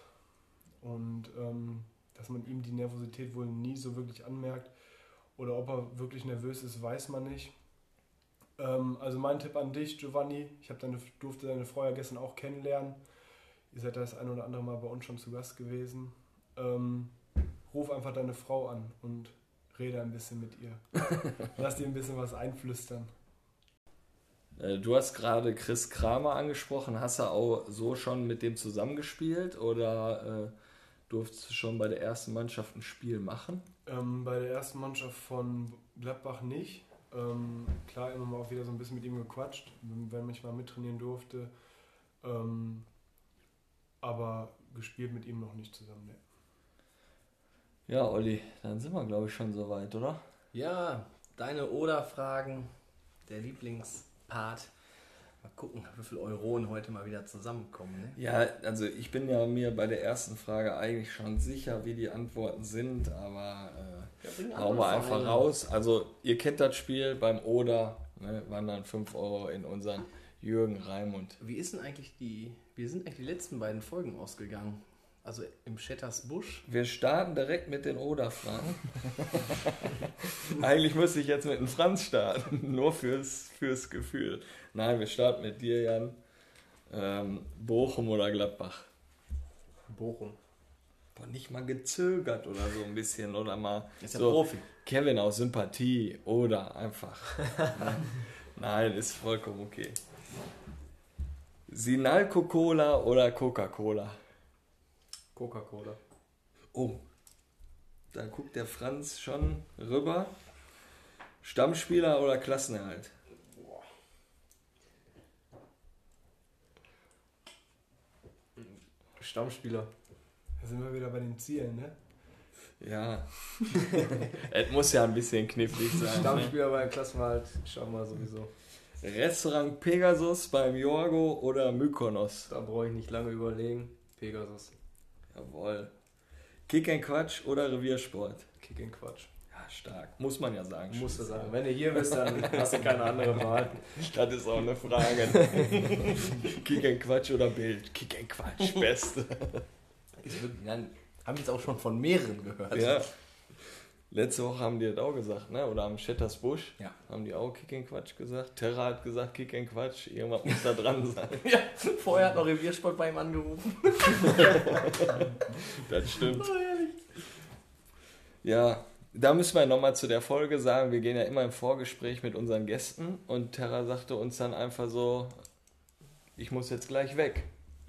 Und ähm, dass man ihm die Nervosität wohl nie so wirklich anmerkt. Oder ob er wirklich nervös ist, weiß man nicht. Ähm, also mein Tipp an dich, Giovanni. Ich deine, durfte deine Frau ja gestern auch kennenlernen. Ihr seid das ein oder andere Mal bei uns schon zu Gast gewesen. Ähm, ruf einfach deine Frau an und rede ein bisschen mit ihr. Lass dir ein bisschen was einflüstern. Äh, Du hast gerade Chris Kramer angesprochen. Hast du auch so schon mit dem zusammengespielt oder äh, durftest du schon bei der ersten Mannschaft ein Spiel machen? Ähm, bei der ersten Mannschaft von Gladbach nicht. Ähm, klar, immer mal auch wieder so ein bisschen mit ihm gequatscht, wenn ich mal mittrainieren durfte. Ähm, aber gespielt mit ihm noch nicht zusammen. Nee. Ja, Olli, dann sind wir, glaube ich, schon soweit, oder? Ja, deine Oder-Fragen, der Lieblingspart. Mal gucken, wie viele Euronen heute mal wieder zusammenkommen. Ne? Ja, also ich bin ja mir bei der ersten Frage eigentlich schon sicher, wie die Antworten sind, aber Ja, hauen wir einfach Vereine. raus. Also ihr kennt das Spiel beim Oder, ne, waren dann 5 Euro in unseren Jürgen Raimund. Wie ist denn eigentlich die, wie sind eigentlich die letzten beiden Folgen ausgegangen? Also im Schetters Busch. Wir starten direkt mit den Oder-Fragen. Eigentlich müsste ich jetzt mit dem Franz starten, nur fürs, fürs Gefühl. Nein, wir starten mit dir, Jan. Ähm, Bochum oder Gladbach? Bochum. Boah, nicht mal gezögert oder so ein bisschen oder mal Ist so Profi. Kevin aus Sympathie oder einfach. Nein, ist vollkommen okay. Sinalco Cola oder Coca-Cola? Coca-Cola. Oh, da guckt der Franz schon rüber. Stammspieler oder Klassenerhalt? Stammspieler. Da sind wir wieder bei den Zielen, ne? Ja. es muss ja ein bisschen knifflig sein. Ne? Stammspieler bei Klassenwald schauen wir sowieso. Restaurant Pegasus beim Jorgo oder Mykonos? Da brauche ich nicht lange überlegen. Pegasus. Jawohl. Kick and Quatsch oder Reviersport? Kick in Quatsch. Ja, stark. Muss man ja sagen. Musst du sagen. Wenn du hier bist, dann hast du keine andere Wahl. Das ist auch eine Frage. Kick and Quatsch oder Bild? Kick and Quatsch, beste. Nein, haben jetzt auch schon von mehreren gehört. Ja. Letzte Woche haben die das auch gesagt, ne? Oder am Schetters Busch Ja. haben die auch Kick and Quatsch gesagt. Terra hat gesagt Kick and Quatsch. Irgendwas muss da dran sein. Ja, vorher hat noch Reviersport bei ihm angerufen. Das stimmt. Ja, da müssen wir nochmal zu der Folge sagen, wir gehen ja immer im Vorgespräch mit unseren Gästen und Terra sagte uns dann einfach so, ich muss jetzt gleich weg.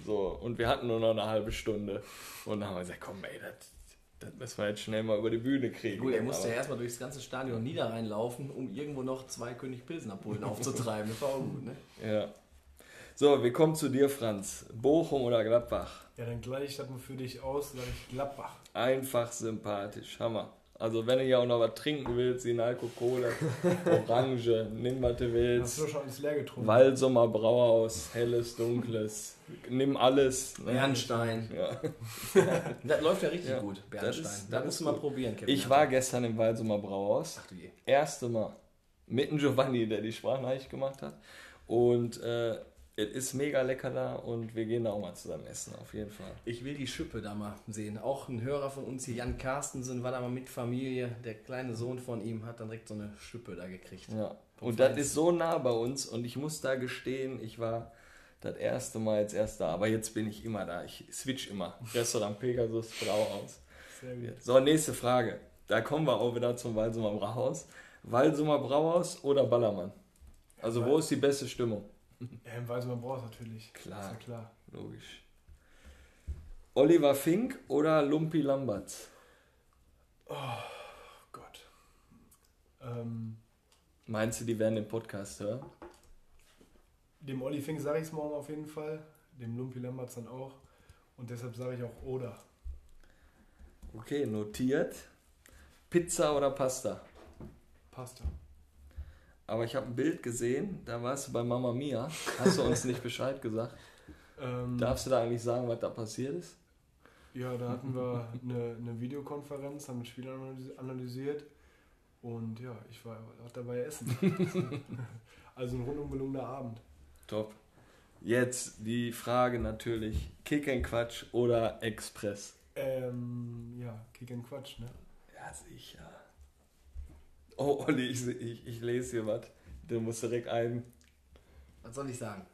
So, und wir hatten nur noch eine halbe Stunde. Und dann haben wir gesagt, komm ey, das, das müssen wir jetzt schnell mal über die Bühne kriegen. Gut, er musste ja erstmal durchs ganze Stadion Niederrhein laufen, um irgendwo noch zwei König Pilsener Bullen aufzutreiben. Das war auch gut, ne? Ja. So, wir kommen zu dir, Franz. Bochum oder Gladbach? Ja, dann gleich ich das mal für dich aus, sage ich Gladbach. Einfach sympathisch, Hammer. Also wenn du ja auch noch was trinken willst, Sinalco Cola, Orange, nimm was du Hast willst. du schon alles leer getrunken? Waldsommer Brauhaus, helles, dunkles. Nimm alles. ne? Bernstein. Ja. Das läuft ja richtig Ja, gut, das Bernstein. ist- Das, das musst du mal probieren, Kevin. Ich war gestern im Waldsommer Brauhaus. Ach du je. Erste Mal. Mit dem Giovanni, der die Sprachnachricht gemacht hat. Und äh, es ist mega lecker da und wir gehen da auch mal zusammen essen, auf jeden Fall. Ich will die Schippe da mal sehen. Auch ein Hörer von uns hier, Jan Carstensen, war da mal mit Familie. Der kleine Sohn von ihm hat dann direkt so eine Schippe da gekriegt. Ja. Und das ist so nah bei uns und ich muss da gestehen, ich war das erste Mal jetzt erst da, aber jetzt bin ich immer da. Ich switch immer. Restaurant Pegasus, Brauhaus. Sehr gut. So, nächste Frage. Da kommen wir auch wieder zum Walsumer Brauhaus. Walsumer Brauhaus oder Ballermann? Also wo ist die beste Stimmung? Ja, im Weißmann brauchst natürlich. Klar. Ist ja klar. Logisch. Oliver Fink oder Lumpi Lamberts? Oh Gott. Ähm, Meinst du, die werden den Podcast hören? dem Olli Fink sage ich es morgen auf jeden Fall. Dem Lumpi Lamberts dann auch. Und deshalb sage ich auch Oder. Okay, notiert. Pizza oder Pasta? Pasta. Aber ich habe ein Bild gesehen, da warst du bei Mama Mia. Hast du uns nicht Bescheid gesagt? Ähm, Darfst du da eigentlich sagen, was da passiert ist? Ja, da hatten wir eine, eine Videokonferenz, haben Spielern analysi- analysiert und ja, ich war auch dabei essen. also ein rundum gelungener Abend. Top. Jetzt die Frage natürlich: Kick and Quatsch oder Express? Ähm, ja, Kick and Quatsch, ne? Ja, sicher. Oh, Olli, ich, ich, ich lese hier was. Du musst direkt ein. Was soll ich sagen?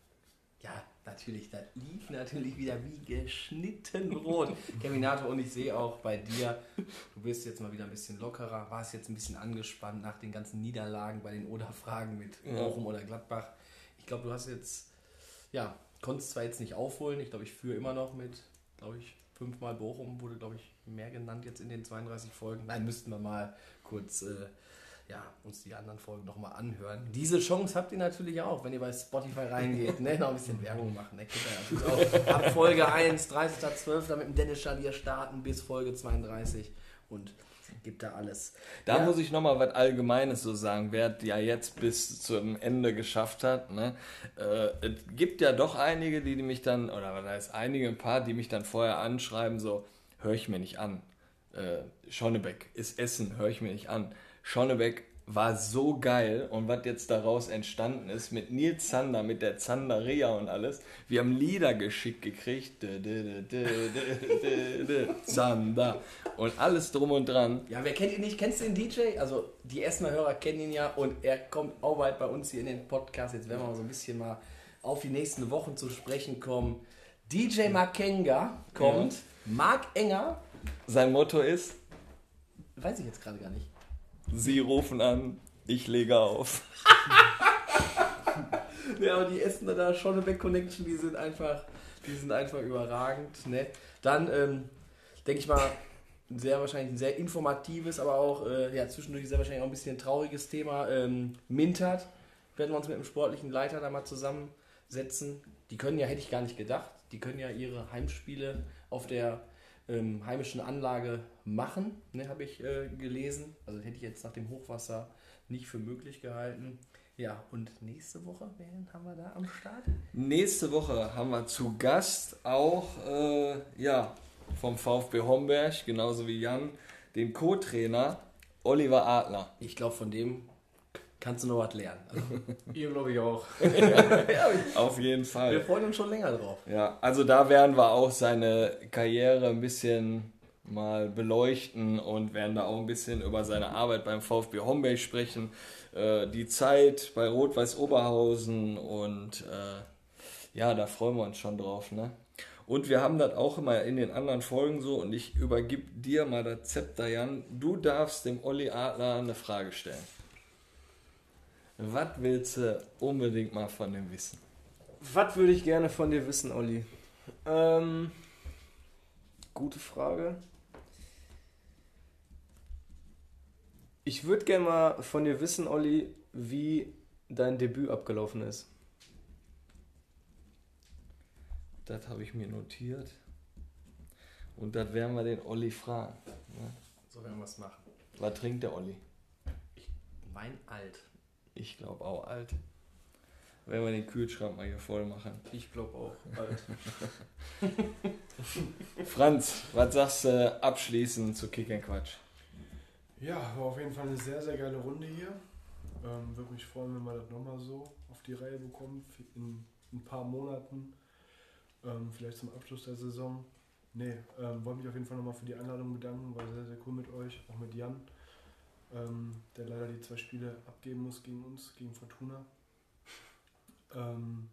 Ja, natürlich, das lief natürlich wieder wie geschnitten rot. Keminato, und ich sehe auch bei dir, du bist jetzt mal wieder ein bisschen lockerer, warst jetzt ein bisschen angespannt nach den ganzen Niederlagen bei den Oder-Fragen mit Ja. Bochum oder Gladbach. Ich glaube, du hast jetzt, ja, konntest zwar jetzt nicht aufholen, ich glaube, ich führe immer noch mit, glaube ich, fünfmal Bochum, wurde, glaube ich, mehr genannt jetzt in den 32 Folgen. Nein, müssten wir mal kurz äh, ja, uns die anderen Folgen nochmal anhören. Diese Chance habt ihr natürlich auch, wenn ihr bei Spotify reingeht, ne? noch ein bisschen Werbung machen. Ne? Auch ab Folge 1, 30.12. mit dem Dennis Schadier starten bis Folge 32 und gibt da alles. Da Ja. muss ich nochmal was Allgemeines so sagen, wer ja jetzt bis zum Ende geschafft hat. Ne? Äh, es gibt ja doch einige, die, die mich dann, oder was heißt einige, ein paar, die mich dann vorher anschreiben, so, höre ich mir nicht an. Äh, Schonnebeck ist Essen, höre ich mir nicht an. Schonnebeck war so geil und was jetzt daraus entstanden ist mit Nils Zander, mit der Zanderia und alles. Wir haben Lieder geschickt gekriegt. Dö, dö, dö, Zander. Und alles drum und dran. Ja, wer kennt ihn nicht? Kennst du den DJ? Also die Essener Hörer kennen ihn ja und er kommt auch bald bei uns hier in den Podcast. Jetzt werden wir mal so ein bisschen mal auf die nächsten Wochen zu sprechen kommen. DJ Makenga kommt. Marc Enger, Sein Motto ist, weiß ich jetzt gerade gar nicht. Sie rufen an, ich lege auf. Ja, aber die Essener da, Schonnebeck Connection, die sind einfach, die sind einfach überragend. Ne? Dann ähm, denke ich mal, ein sehr wahrscheinlich ein sehr informatives, aber auch äh, ja, zwischendurch sehr wahrscheinlich auch ein bisschen ein trauriges Thema. Ähm, Mintert werden wir uns mit dem sportlichen Leiter da mal zusammensetzen. Die können ja, hätte ich gar nicht gedacht, die können ja ihre Heimspiele auf der ähm, heimischen Anlage machen, ne, habe ich äh, gelesen. Also hätte ich jetzt nach dem Hochwasser nicht für möglich gehalten. Ja, und nächste Woche, wen haben wir da am Start? Nächste Woche haben wir zu Gast auch, äh, ja, vom VfB Homberg, genauso wie Jan, den Co-Trainer Oliver Adler. Ich glaube, von dem kannst du noch was lernen. Also, Ihr glaube ich auch. Auf jeden wir Fall. freuen uns schon länger drauf. Ja, also da werden wir auch seine Karriere ein bisschen mal beleuchten und werden da auch ein bisschen über seine Arbeit beim VfB Homberg sprechen, äh, die Zeit bei Rot-Weiß Oberhausen und äh, ja, da freuen wir uns schon drauf. Ne? Und wir haben das auch immer in den anderen Folgen so und ich übergib dir mal das Zepter, Jan. Du darfst dem Olli Adler eine Frage stellen. Was willst du unbedingt mal von dem wissen? Was würde ich gerne von dir wissen, Olli? Ähm, gute Frage. Ich würde gerne mal von dir wissen, Olli, wie dein Debüt abgelaufen ist. Das habe ich mir notiert. Und das werden wir den Olli fragen. Ne? So werden wir es machen. Was trinkt der Olli? Mein Alt. Ich glaube auch alt. Werden wir den Kühlschrank mal hier voll machen. Ich glaube auch alt. Franz, was sagst du abschließend zu Kick and Quatsch? Ja, war auf jeden Fall eine sehr, sehr geile Runde hier. Ähm, Würde mich freuen, wenn wir das nochmal so auf die Reihe bekommen, in ein paar Monaten, ähm, vielleicht zum Abschluss der Saison. Nee, ähm, wollte mich auf jeden Fall nochmal für die Einladung bedanken, war sehr, sehr cool mit euch, auch mit Jan, ähm, der leider die zwei Spiele abgeben muss gegen uns, gegen Fortuna. Ähm,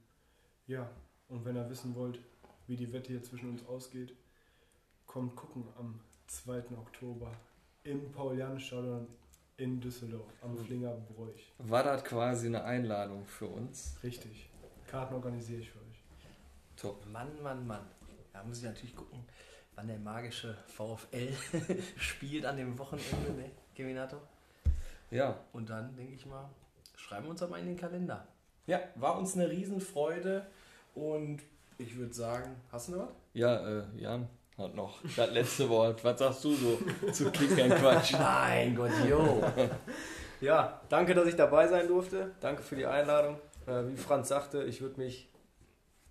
ja, und wenn ihr wissen wollt, wie die Wette hier zwischen uns ausgeht, kommt gucken am 2. Oktober im Paul-Janus-Stadion in Düsseldorf am Flingerbräuch. War das quasi eine Einladung für uns? Richtig. Karten organisiere ich für euch. Top. Mann, Mann, Mann. Da muss ich natürlich gucken, wann der magische VfL spielt an dem Wochenende, ne, Keminato? Ja, Und dann, denke ich mal, schreiben wir uns aber in den Kalender. Ja, war uns eine Riesenfreude und ich würde sagen, hast du noch was? ja, äh, Jan hat noch das letzte Wort. Was sagst du so zu Kick and Quatsch? Mein Gott, jo. Ja, danke, dass ich dabei sein durfte. Danke für die Einladung. Äh, wie Franz sagte, ich würde mich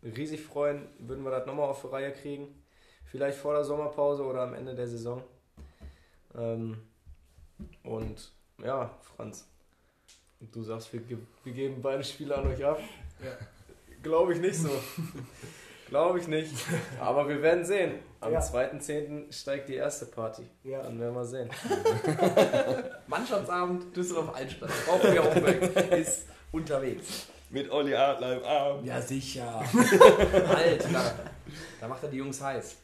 riesig freuen, würden wir das nochmal auf die Reihe kriegen. Vielleicht vor der Sommerpause oder am Ende der Saison. Ähm, und ja, Franz, du sagst, wir, ge wir geben beide Spiele an euch ab. Glaube ich nicht so. Glaube ich nicht. Aber wir werden sehen. Am Ja. 2.10. steigt die erste Party. Ja. Dann werden wir sehen. Mannschaftsabend Düsseldorf Altstadt. VfB Homberg ist unterwegs. Mit Olli Adler im Arm. Ja, sicher. Alter. Da macht er die Jungs heiß.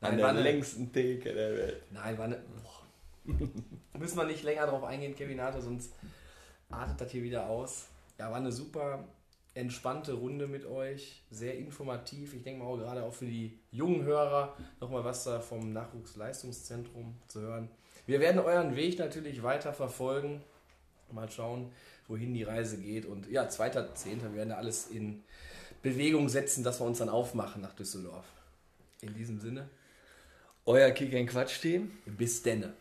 An Nein, der war eine, längsten Theke der Welt. nein, war eine, boah. Müssen wir nicht länger drauf eingehen, Kevin Harte, sonst artet das hier wieder aus. Ja, war eine super entspannte Runde mit euch. Sehr informativ. Ich denke mal auch gerade auch für die jungen Hörer nochmal was da vom Nachwuchsleistungszentrum zu hören. Wir werden euren Weg natürlich weiter verfolgen. Mal schauen, wohin die Reise geht. Und ja, 2.10. Wir werden da alles in Bewegung setzen, dass wir uns dann aufmachen nach Düsseldorf. In diesem Sinne, Euer Kick and Quatsch Team. bis denne.